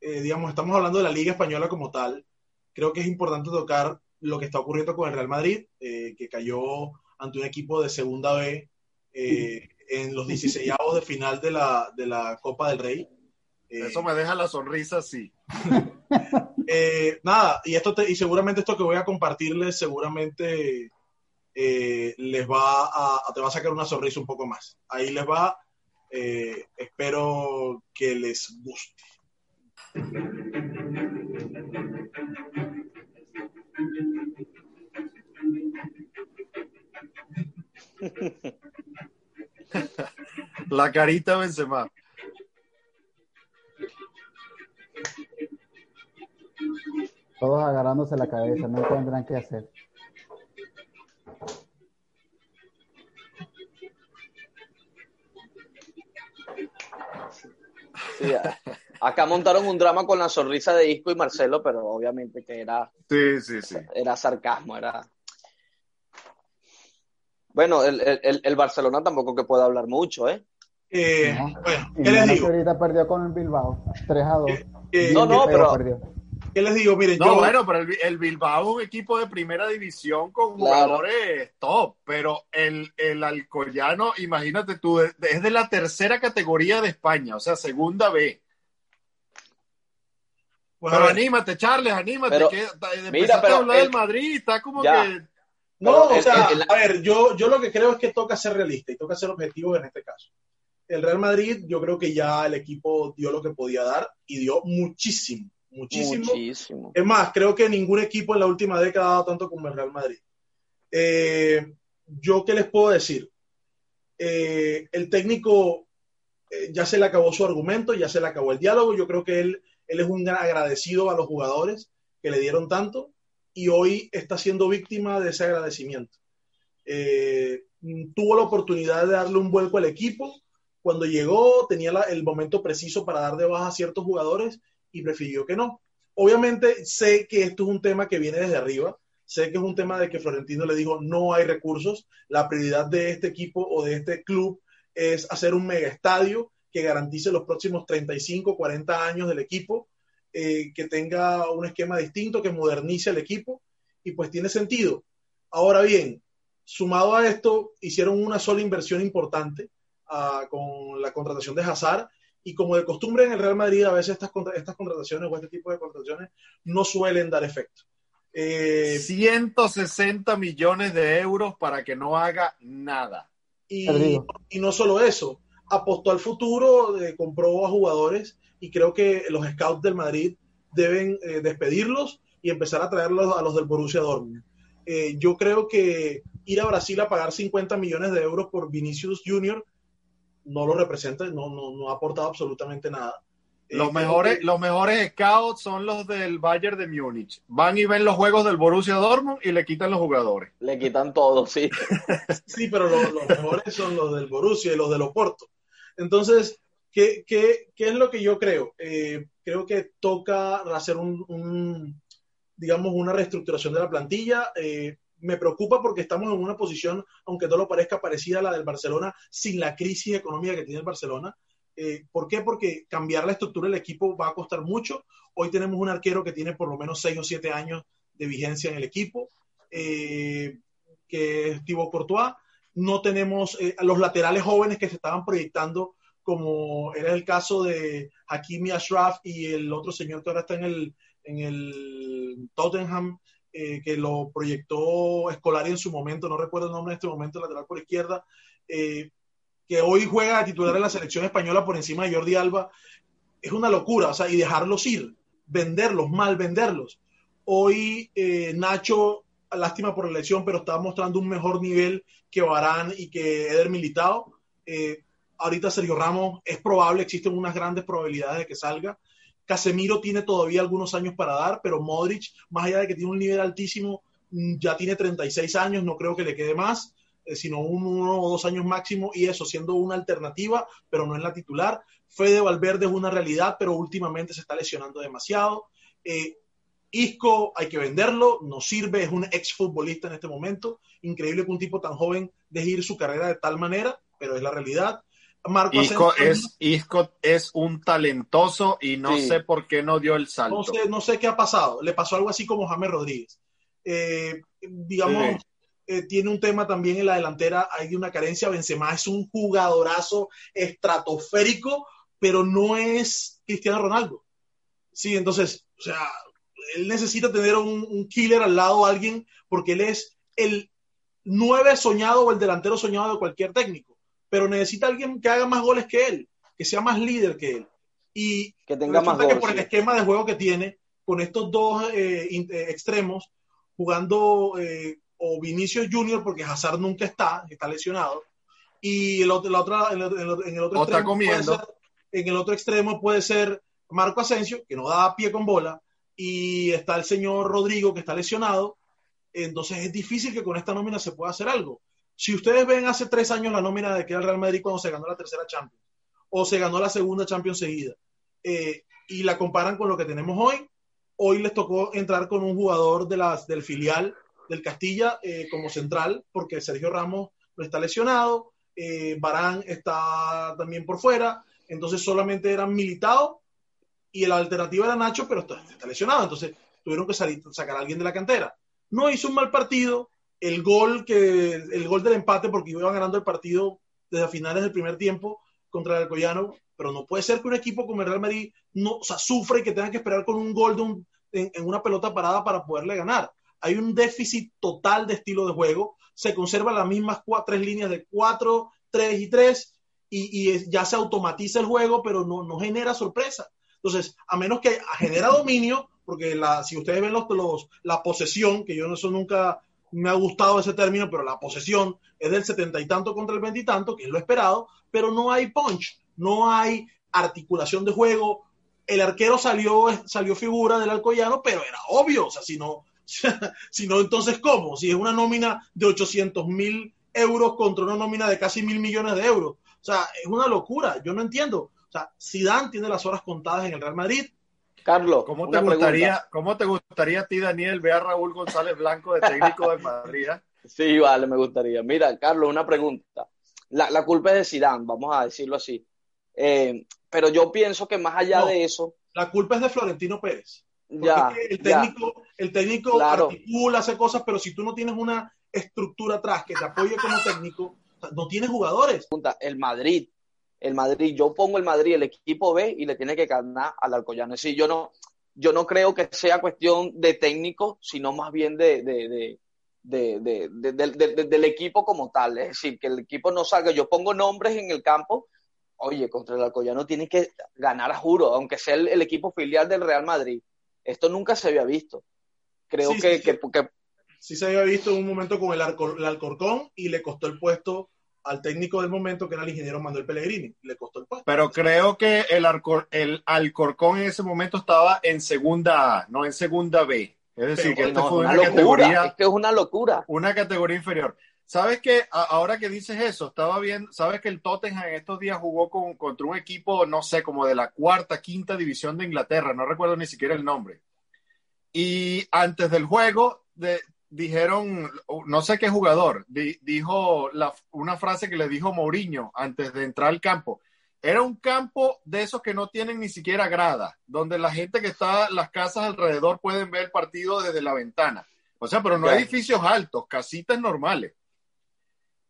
[SPEAKER 4] eh, digamos, estamos hablando de la Liga Española como tal, creo que es importante tocar lo que está ocurriendo con el Real Madrid, eh, que cayó ante un equipo de segunda B eh, en los 16 de final de la, de la Copa del Rey.
[SPEAKER 1] Eso me deja la sonrisa así.
[SPEAKER 4] Eh, nada, y esto y seguramente esto que voy a compartirles seguramente eh, les va a, te va a sacar una sonrisa un poco más. Ahí les va. Eh, espero que les guste.
[SPEAKER 1] La carita Benzema.
[SPEAKER 5] Todos agarrándose la cabeza, no tendrán qué hacer.
[SPEAKER 3] acá montaron un drama con la sonrisa de Isco y Marcelo, pero obviamente que era,
[SPEAKER 1] sí, sí, sí.
[SPEAKER 3] era sarcasmo, era... Bueno, el, el, el Barcelona tampoco que pueda hablar mucho, ¿eh?
[SPEAKER 4] eh bueno, ¿qué les digo?
[SPEAKER 5] ahorita perdió con el Bilbao, 3 a 2.
[SPEAKER 4] Eh, eh, no, no, pero... ¿Qué les digo? Miren,
[SPEAKER 1] no, bueno, pero el, Bilbao es un equipo de primera división con jugadores top, pero el, el Alcoyano, imagínate tú, es de la tercera categoría de España, o sea, segunda B. pero anímate, Charles, anímate. que, mira, pero a hablar del Madrid, está como que.
[SPEAKER 4] No, o sea, a ver, yo, yo lo que creo es que toca ser realista y toca ser objetivo en este caso. El Real Madrid, yo creo que ya el equipo dio lo que podía dar y dio muchísimo muchísimo. Es más, creo que ningún equipo en la última década ha dado tanto como el Real Madrid. Eh, yo qué les puedo decir? Eh, el técnico eh, ya se le acabó su argumento, ya se le acabó el diálogo. Yo creo que él, él es un gran agradecido a los jugadores que le dieron tanto y hoy está siendo víctima de ese agradecimiento. tuvo la oportunidad de darle un vuelco al equipo. Cuando llegó, tenía el momento preciso para dar de baja a ciertos jugadores y prefirió que no. Obviamente sé que esto es un tema que viene desde arriba, sé que es un tema de que Florentino le dijo no hay recursos, la prioridad de este equipo o de este club es hacer un mega estadio que garantice los próximos 35, 40 años del equipo, eh, que tenga un esquema distinto, que modernice el equipo y pues tiene sentido. Ahora bien, sumado a esto, hicieron una sola inversión importante uh, con la contratación de Hazard y como de costumbre en el Real Madrid, a veces estas, estas contrataciones o este tipo de contrataciones no suelen dar efecto.
[SPEAKER 1] Eh, 160 millones de euros para que no haga nada.
[SPEAKER 4] Y, y no solo eso, apostó al futuro, eh, compró a jugadores y creo que los scouts del Madrid deben eh, despedirlos y empezar a traerlos a los del Borussia Dortmund. Eh, yo creo que ir a Brasil a pagar 50 millones de euros por Vinicius Junior no lo representa, no, no, no ha aportado absolutamente nada.
[SPEAKER 1] Los, mejores, los mejores scouts son los del Bayern de Múnich. Van y ven los juegos del Borussia Dortmund y le quitan los jugadores.
[SPEAKER 3] Le quitan todo, sí.
[SPEAKER 4] sí, pero los, los mejores son los del Borussia y los del Oporto. Entonces, ¿qué, qué, qué es lo que yo creo? Eh, creo que toca hacer un, un, digamos, una reestructuración de la plantilla. Eh, me preocupa porque estamos en una posición, aunque no lo parezca, parecida a la del Barcelona, sin la crisis económica que tiene el Barcelona. Eh, ¿Por qué? Porque cambiar la estructura del equipo va a costar mucho. Hoy tenemos un arquero que tiene por lo menos 6 o 7 años de vigencia en el equipo, eh, que es Thibaut Courtois. No tenemos eh, los laterales jóvenes que se estaban proyectando, como era el caso de Hakimi Ashraf y el otro señor que ahora está en el, en el Tottenham, eh, que lo proyectó Escolari en su momento, no recuerdo el nombre en este momento, lateral por izquierda, eh, que hoy juega a titular en la selección española por encima de Jordi Alba, es una locura, o sea, y dejarlos ir, venderlos, mal venderlos. Hoy eh, Nacho, lástima por la lesión, pero está mostrando un mejor nivel que Barán y que Eder Militao. Eh, ahorita Sergio Ramos es probable, existen unas grandes probabilidades de que salga. Casemiro tiene todavía algunos años para dar, pero Modric, más allá de que tiene un nivel altísimo, mm, ya tiene 36 años, no creo que le quede más, eh, sino un, uno o dos años máximo, y eso siendo una alternativa, pero no es la titular. Fede Valverde es una realidad, pero últimamente se está lesionando demasiado. Eh, Isco hay que venderlo, no sirve, es un exfutbolista en este momento. Increíble que un tipo tan joven deje ir su carrera de tal manera, pero es la realidad.
[SPEAKER 1] Marco Isco, es, Isco es un talentoso y no sí. sé por qué no dio el salto.
[SPEAKER 4] No sé, no sé qué ha pasado. Le pasó algo así como James Rodríguez. Eh, digamos, sí. eh, tiene un tema también en la delantera, hay una carencia. Benzema es un jugadorazo estratosférico, pero no es Cristiano Ronaldo. Sí, entonces, o sea, él necesita tener un, un killer al lado, alguien, porque él es el nueve soñado o el delantero soñado de cualquier técnico pero necesita alguien que haga más goles que él, que sea más líder que él. Y
[SPEAKER 3] que tenga más
[SPEAKER 4] goles. Que por el esquema de juego que tiene, con estos dos eh, eh, extremos, jugando eh, o Vinicius Junior, porque Hazard nunca está, está lesionado, y el otro, la otra, en, el, en el otro extremo puede ser, en el otro extremo puede ser Marco Asensio, que no da pie con bola, y está el señor Rodrigo, que está lesionado. Entonces es difícil que con esta nómina se pueda hacer algo. Si ustedes ven hace tres años la nómina de que era el Real Madrid cuando se ganó la tercera Champions o se ganó la segunda Champions seguida eh, y la comparan con lo que tenemos hoy, hoy les tocó entrar con un jugador de las, del filial del Castilla eh, como central porque Sergio Ramos no está lesionado, eh, Barán está también por fuera, entonces solamente eran militados y la alternativa era Nacho, pero está, está lesionado, entonces tuvieron que salir, sacar a alguien de la cantera. No hizo un mal partido, el gol que el gol del empate porque iban ganando el partido desde finales del primer tiempo contra el Alcoyano, pero no puede ser que un equipo como el Real Madrid no, o sufre y que tenga que esperar con un gol de un, en, una pelota parada para poderle ganar. Hay un déficit total de estilo de juego, se conservan las mismas tres líneas de 4, 3 y 3 y, ya se automatiza el juego, pero no, no genera sorpresa. Entonces, a menos que genera dominio, porque la, si ustedes ven los, los, la posesión, que yo no eso nunca me ha gustado ese término, pero la posesión es del setenta y tanto contra el veintitanto, que es lo esperado, pero no hay punch, no hay articulación de juego. El arquero salió, salió figura del Alcoyano, pero era obvio, o sea, si no, si no, entonces ¿cómo? Si es una nómina de 800 mil euros contra una nómina de casi mil millones de euros. O sea, es una locura, yo no entiendo. O sea, Zidane tiene las horas contadas en el Real Madrid,
[SPEAKER 3] Carlos,
[SPEAKER 1] ¿cómo te, gustaría, ¿cómo te gustaría a ti, Daniel, ver a Raúl González Blanco de técnico de Madrid?
[SPEAKER 3] Sí, vale, me gustaría. Mira, Carlos, una pregunta. La, la culpa es de Zidane, vamos a decirlo así. Eh, pero yo pienso que más allá
[SPEAKER 4] no,
[SPEAKER 3] de eso...
[SPEAKER 4] La culpa es de Florentino Pérez. Ya, el técnico, el técnico articula, hace cosas, pero si tú no tienes una estructura atrás que te apoye como técnico, no tienes jugadores.
[SPEAKER 3] El Madrid, el Madrid, yo pongo el Madrid, el equipo B y le tiene que ganar al Alcoyano. Es decir, yo no, yo no creo que sea cuestión de técnico, sino más bien de, de, de, del equipo como tal. Es decir, que el equipo no salga. Yo pongo nombres en el campo. Oye, contra el Alcoyano tiene que ganar a juro, aunque sea el, equipo filial del Real Madrid. Esto nunca se había visto. Creo que, que,
[SPEAKER 4] sí se había visto en un momento con el, el Alcorcón y le costó el puesto al técnico del momento, que era el ingeniero Manuel Pellegrini. Le costó el puesto.
[SPEAKER 1] Pero creo que el, el Alcorcón en ese momento estaba en segunda A, no en segunda B. Es decir, que
[SPEAKER 3] esto fue una, categoría. Es que es una locura.
[SPEAKER 1] Una categoría inferior. ¿Sabes que Ahora que dices eso, estaba viendo, ¿sabes que el Tottenham en estos días jugó con, contra un equipo, no sé, como de la cuarta, quinta división de Inglaterra, no recuerdo ni siquiera el nombre. Y antes del juego, de, dijeron, no sé qué jugador, dijo una frase que le dijo Mourinho antes de entrar al campo. Era un campo de esos que no tienen ni siquiera grada, donde la gente que está, las casas alrededor pueden ver el partido desde la ventana. O sea, pero no edificios altos, casitas normales.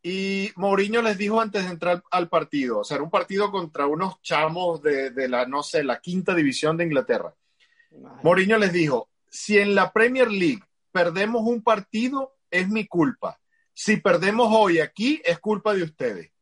[SPEAKER 1] Y Mourinho les dijo antes de entrar al partido, o sea, era un partido contra unos chamos de, de la, no sé, la quinta división de Inglaterra. Mourinho les dijo, si en la Premier League perdemos un partido, es mi culpa. Si perdemos hoy aquí, es culpa de ustedes.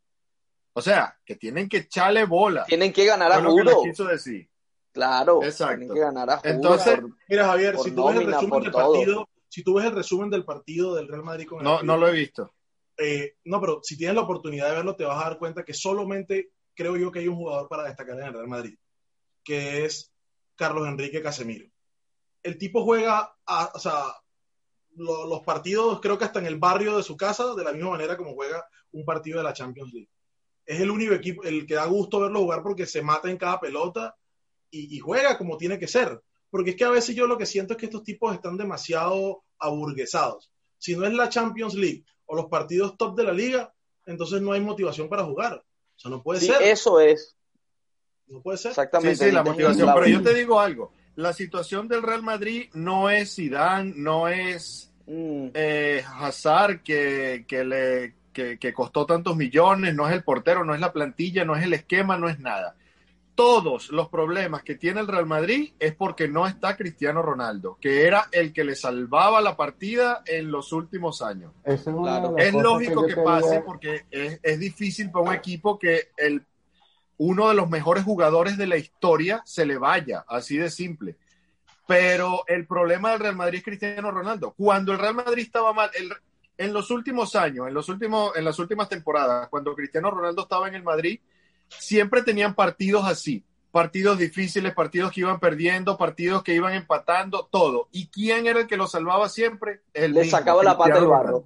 [SPEAKER 1] O sea, que tienen que echarle bola.
[SPEAKER 3] Tienen que ganar a juro.
[SPEAKER 1] quiso decir.
[SPEAKER 3] Claro, Exacto. tienen que ganar a
[SPEAKER 1] juro. Entonces,
[SPEAKER 4] mira Javier, si tú ves el resumen del partido, si tú ves el resumen del partido del Real Madrid con el
[SPEAKER 1] No, no lo he visto.
[SPEAKER 4] Eh, no, pero si tienes la oportunidad de verlo, te vas a dar cuenta que solamente creo yo que hay un jugador para destacar en el Real Madrid, que es Carlos Enrique Casemiro. El tipo juega, a, o sea, los partidos, creo que hasta en el barrio de su casa, de la misma manera como juega un partido de la Champions League. Es el único equipo, el que da gusto verlo jugar porque se mata en cada pelota y, juega como tiene que ser. Porque es que a veces yo lo que siento es que estos tipos están demasiado aburguesados. Si no es la Champions League o los partidos top de la liga, entonces no hay motivación para jugar. O sea, no puede
[SPEAKER 3] sí,
[SPEAKER 4] ser.
[SPEAKER 3] Eso es.
[SPEAKER 4] No puede ser.
[SPEAKER 1] Exactamente. Sí, sí, la motivación. Pero yo te digo algo la situación del Real Madrid no es Zidane, no es mm. eh, Hazard que, le, que, costó tantos millones, no es el portero, no es la plantilla, no es el esquema, no es nada. Todos los problemas que tiene el Real Madrid es porque no está Cristiano Ronaldo, que era el que le salvaba la partida en los últimos años.
[SPEAKER 5] Es,
[SPEAKER 1] lógico que, pase porque es, es difícil para un equipo que el uno de los mejores jugadores de la historia se le vaya, así de simple. Pero el problema del Real Madrid es Cristiano Ronaldo. Cuando el Real Madrid estaba mal, en los últimos años, en, los últimos, en las últimas temporadas, cuando Cristiano Ronaldo estaba en el Madrid, siempre tenían partidos así, partidos difíciles, partidos que iban perdiendo, partidos que iban empatando, todo. ¿Y quién era el que lo salvaba siempre? El
[SPEAKER 3] Le sacaba la pata del barro.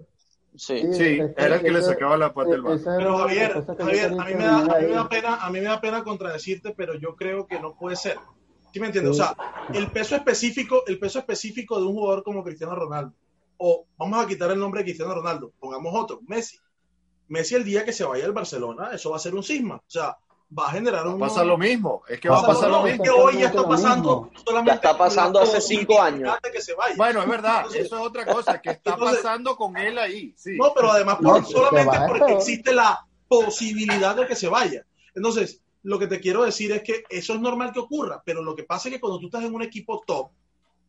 [SPEAKER 1] Sí, sí, era el que le sacaba la pata del barro.
[SPEAKER 4] Pero Javier, Javier a, mí me da, a, mí me da pena, a mí me da pena contradecirte, pero yo creo que no puede ser. ¿Sí me entiendes? O sea, el peso específico, el peso específico de un jugador como Cristiano Ronaldo, o vamos a quitar el nombre de Cristiano Ronaldo, pongamos otro, Messi. Messi el día que se vaya al Barcelona, eso va a ser un cisma. O sea, va a generar un.
[SPEAKER 1] Pasa lo mismo, es que va a pasar lo mismo.
[SPEAKER 4] Es que hoy ya está pasando
[SPEAKER 3] solamente. está pasando hace cinco años.
[SPEAKER 1] Bueno, es verdad, eso es otra cosa, que está pasando con él ahí. Sí.
[SPEAKER 4] No, pero además solamente porque existe la posibilidad de que se vaya. Entonces, lo que te quiero decir es que eso es normal que ocurra, pero lo que pasa es que cuando tú estás en un equipo top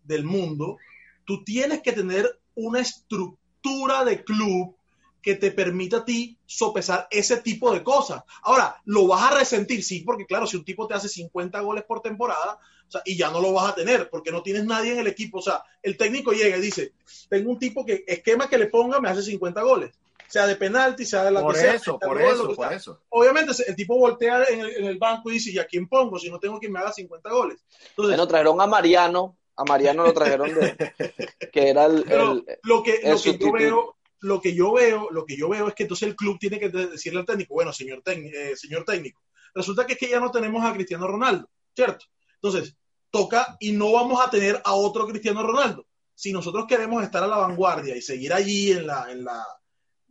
[SPEAKER 4] del mundo, tú tienes que tener una estructura de club que te permita a ti sopesar ese tipo de cosas. Ahora, lo vas a resentir, sí, porque claro, si un tipo te hace 50 goles por temporada, o sea, y ya no lo vas a tener, porque no tienes nadie en el equipo. O sea, el técnico llega y dice, tengo un tipo que esquema que le ponga me hace 50 goles. Sea de penalti, sea de la
[SPEAKER 1] por eso, por eso, por eso.
[SPEAKER 4] Obviamente el tipo voltea en el, banco y dice, ¿y a quién pongo? Si no tengo quien me haga 50 goles.
[SPEAKER 3] Entonces, bueno, trajeron a Mariano, a Mariano lo trajeron de, que era el,
[SPEAKER 4] lo que, lo que yo veo lo que yo veo, lo que yo veo es que entonces el club tiene que decirle al técnico, bueno, señor, eh, señor técnico, resulta que es que ya no tenemos a Cristiano Ronaldo, ¿cierto? Entonces, toca y no vamos a tener a otro Cristiano Ronaldo. Si nosotros queremos estar a la vanguardia y seguir allí en la, en la,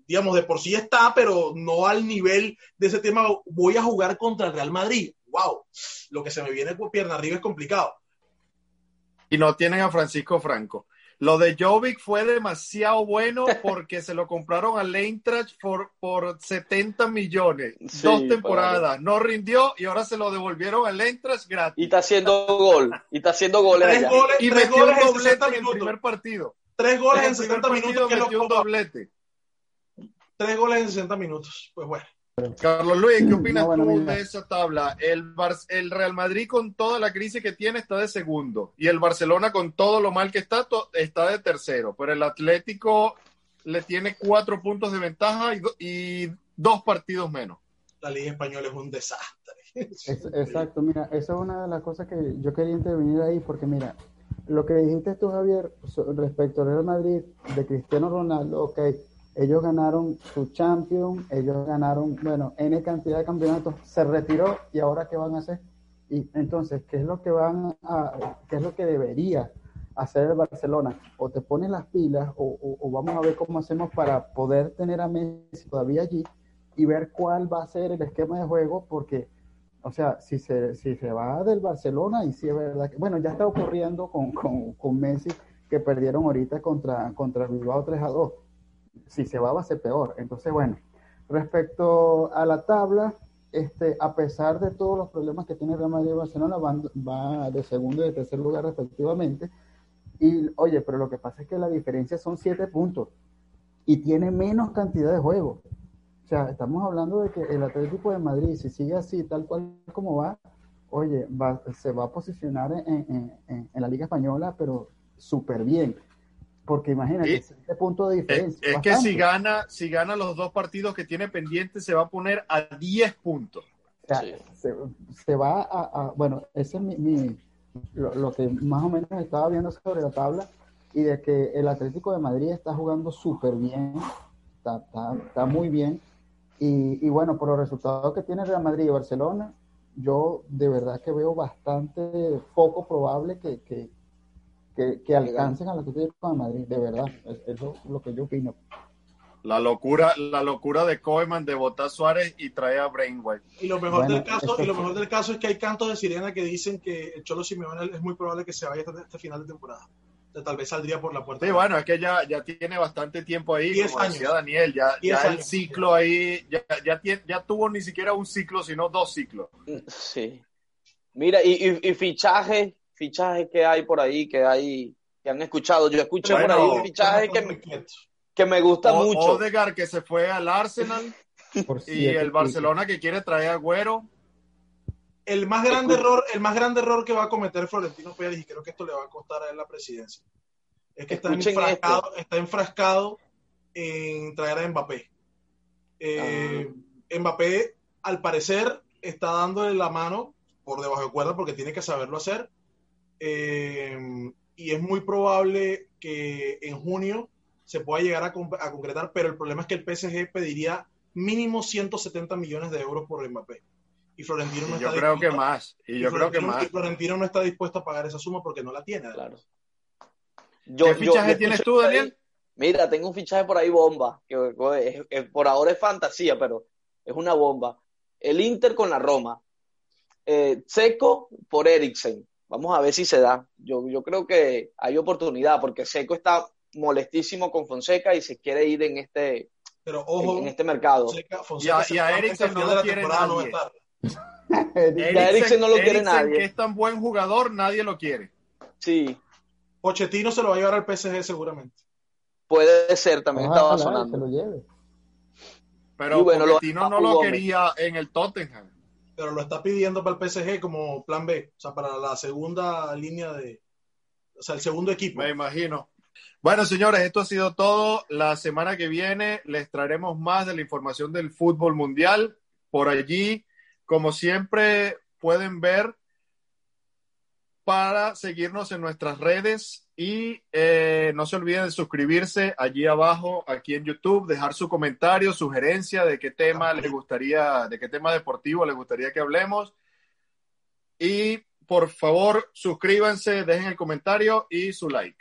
[SPEAKER 4] digamos, de por sí está, pero no al nivel de ese tema, voy a jugar contra el Real Madrid. ¡Wow! Lo que se me viene por pierna arriba es complicado.
[SPEAKER 1] y no tienen a Francisco Franco. Lo de Jovic fue demasiado bueno porque se lo compraron al Eintracht por, por 70 millones. dos temporadas. No rindió y ahora se lo devolvieron al Eintracht gratis.
[SPEAKER 3] Y está haciendo gol. Y está haciendo goles.
[SPEAKER 4] Tres goles,
[SPEAKER 1] y
[SPEAKER 4] tres
[SPEAKER 1] metió
[SPEAKER 4] goles
[SPEAKER 1] un
[SPEAKER 4] en
[SPEAKER 1] doblete
[SPEAKER 4] 60
[SPEAKER 1] en el
[SPEAKER 4] minutos.
[SPEAKER 1] primer partido.
[SPEAKER 4] Tres goles
[SPEAKER 1] En
[SPEAKER 4] en
[SPEAKER 1] el
[SPEAKER 4] 60
[SPEAKER 1] primer partido
[SPEAKER 4] minutos. Que
[SPEAKER 1] metió un doblete.
[SPEAKER 4] tres goles en 60 minutos. Pues bueno.
[SPEAKER 1] Carlos Luis, ¿qué opinas
[SPEAKER 5] No, bueno,
[SPEAKER 1] tú
[SPEAKER 5] mira.
[SPEAKER 1] de esa tabla? El, Bar- el Real Madrid con toda la crisis que tiene está de segundo y el Barcelona con todo lo mal que está está de tercero, pero el Atlético le tiene cuatro puntos de ventaja y, do- y dos partidos menos.
[SPEAKER 4] La Liga Española es un desastre.
[SPEAKER 5] Es- exacto, mira, eso es una de las cosas que yo quería intervenir ahí, porque mira, lo que dijiste tú, Javier, respecto al Real Madrid, de Cristiano Ronaldo, ok, ellos ganaron su Champions, ellos ganaron, bueno, N cantidad de campeonatos, se retiró y ahora qué van a hacer? Y entonces, ¿qué es lo que van qué es lo que debería hacer el Barcelona? O te pones las pilas o, o- o vamos a ver cómo hacemos para poder tener a Messi todavía allí y ver cuál va a ser el esquema de juego, porque o sea, si se, si se va del Barcelona, y si es verdad que, bueno, ya está ocurriendo con, con, con Messi, que perdieron ahorita contra, contra Bilbao 3 a 2. Si se va, va a ser peor. Entonces, bueno, respecto a la tabla, este, a pesar de todos los problemas que tiene Real Madrid y Barcelona, van, va de segundo y de tercer lugar respectivamente. Y, oye, pero lo que pasa es que la diferencia son siete puntos y tiene menos cantidad de juegos. O sea, estamos hablando de que el Atlético de Madrid, si sigue así, tal cual como va, oye, va- se va a posicionar en, en- en- en la Liga Española, pero súper bien. Porque imagínate,
[SPEAKER 1] Y-
[SPEAKER 5] este punto de
[SPEAKER 1] Es,
[SPEAKER 5] diferencia.
[SPEAKER 1] es que
[SPEAKER 5] bastante.
[SPEAKER 1] si gana, si gana los dos partidos que tiene pendientes, se va a poner a 10 puntos.
[SPEAKER 5] O sea,
[SPEAKER 3] Sí.
[SPEAKER 5] se, se va a, a- bueno, ese es mi, mi- lo, lo que más o menos estaba viendo sobre la tabla y de que el Atlético de Madrid está jugando súper bien, está, está, está muy bien. Y, y bueno, por los resultados que tiene Real Madrid y Barcelona, yo de verdad que veo bastante poco probable que, que, que, que alcancen al Atlético de Madrid, de verdad. Es, es lo, que yo opino.
[SPEAKER 1] La locura, la locura de Koeman de votar a Suárez y traer a Brainwhite.
[SPEAKER 4] Y lo mejor
[SPEAKER 5] Bueno,
[SPEAKER 4] del caso,
[SPEAKER 5] eso
[SPEAKER 4] y lo mejor del caso es que hay cantos de sirena que dicen que el Cholo Simeone es muy probable que se vaya hasta este final de temporada. Entonces, tal vez saldría por la puerta.
[SPEAKER 1] Sí, bueno, es que ya, ya tiene bastante tiempo ahí,
[SPEAKER 4] Diez
[SPEAKER 1] como
[SPEAKER 4] años.
[SPEAKER 1] decía Daniel, ya, ya el
[SPEAKER 4] años.
[SPEAKER 1] ciclo ahí, ya, ya, tiene- ya tuvo ni siquiera un ciclo, sino dos ciclos.
[SPEAKER 3] Sí. Mira, y, y, y fichajes, fichajes que hay por ahí, que hay, que han escuchado. Yo escuché por ahí un fichaje que, me-
[SPEAKER 4] quieto.
[SPEAKER 3] que me gusta
[SPEAKER 1] O-
[SPEAKER 3] mucho.
[SPEAKER 1] Odegaard que se fue al Arsenal
[SPEAKER 5] Por
[SPEAKER 1] y el Barcelona que quiere traer a Agüero.
[SPEAKER 4] El más grande error, el más grande error que va a cometer Florentino Pérez, y creo que esto le va a costar a él la presidencia, es que está
[SPEAKER 3] Escuchen
[SPEAKER 4] enfrascado, está enfrascado en traer a Mbappé. Eh, Mbappé, al parecer, está dándole la mano por debajo de cuerda porque tiene que saberlo hacer. Eh, y es muy probable que en junio se pueda llegar a, con- a concretar, pero el problema es que el PSG pediría mínimo 170 millones de euros por Mbappé. Y Florentino no
[SPEAKER 1] Y yo
[SPEAKER 4] está
[SPEAKER 1] creo que más. Y
[SPEAKER 4] y
[SPEAKER 1] yo creo que más.
[SPEAKER 4] y Florentino no está dispuesto a pagar esa suma porque no la tiene.
[SPEAKER 3] Claro.
[SPEAKER 1] ¿Qué fichaje tienes tú, Daniel?
[SPEAKER 3] Mira, tengo un fichaje por ahí bomba, que que es- es- por ahora es fantasía, pero es una bomba. El Inter con la Roma. Eh, Seco por Eriksen. Vamos a ver si se da. Yo, yo creo que hay oportunidad, porque Seco está molestísimo con Fonseca y se quiere ir en este,
[SPEAKER 4] Pero
[SPEAKER 3] en,
[SPEAKER 4] ojo,
[SPEAKER 3] en este mercado.
[SPEAKER 4] Fonseca,
[SPEAKER 1] Y a-
[SPEAKER 4] Fonseca
[SPEAKER 1] y a
[SPEAKER 4] seguramente
[SPEAKER 1] Eriksen no lo quiere
[SPEAKER 4] a
[SPEAKER 1] nadie.
[SPEAKER 3] Ya Eriksen no lo quiere nadie.
[SPEAKER 1] que es tan buen jugador, nadie lo quiere.
[SPEAKER 3] Sí,
[SPEAKER 4] Pochettino se lo va a llevar al PSG seguramente.
[SPEAKER 3] puede ser, también
[SPEAKER 5] Ojalá
[SPEAKER 3] estaba
[SPEAKER 5] se
[SPEAKER 3] sonando.
[SPEAKER 5] lo lleve.
[SPEAKER 1] Pero
[SPEAKER 3] Y bueno, lo-
[SPEAKER 1] Pochettino no lo quería en el Tottenham.
[SPEAKER 4] Pero lo está pidiendo para el PSG como plan B, o sea, para la segunda línea de, o sea, el segundo equipo.
[SPEAKER 1] Me imagino. Bueno, señores, esto ha sido todo. La semana que viene les traeremos más de la información del fútbol mundial. Por allí, como siempre, pueden ver para seguirnos en nuestras redes y eh, no se olviden de suscribirse allí abajo, aquí en YouTube, dejar su comentario, sugerencia de qué tema les gustaría, de qué tema deportivo les gustaría que hablemos. Y por favor, suscríbanse, dejen el comentario y su like.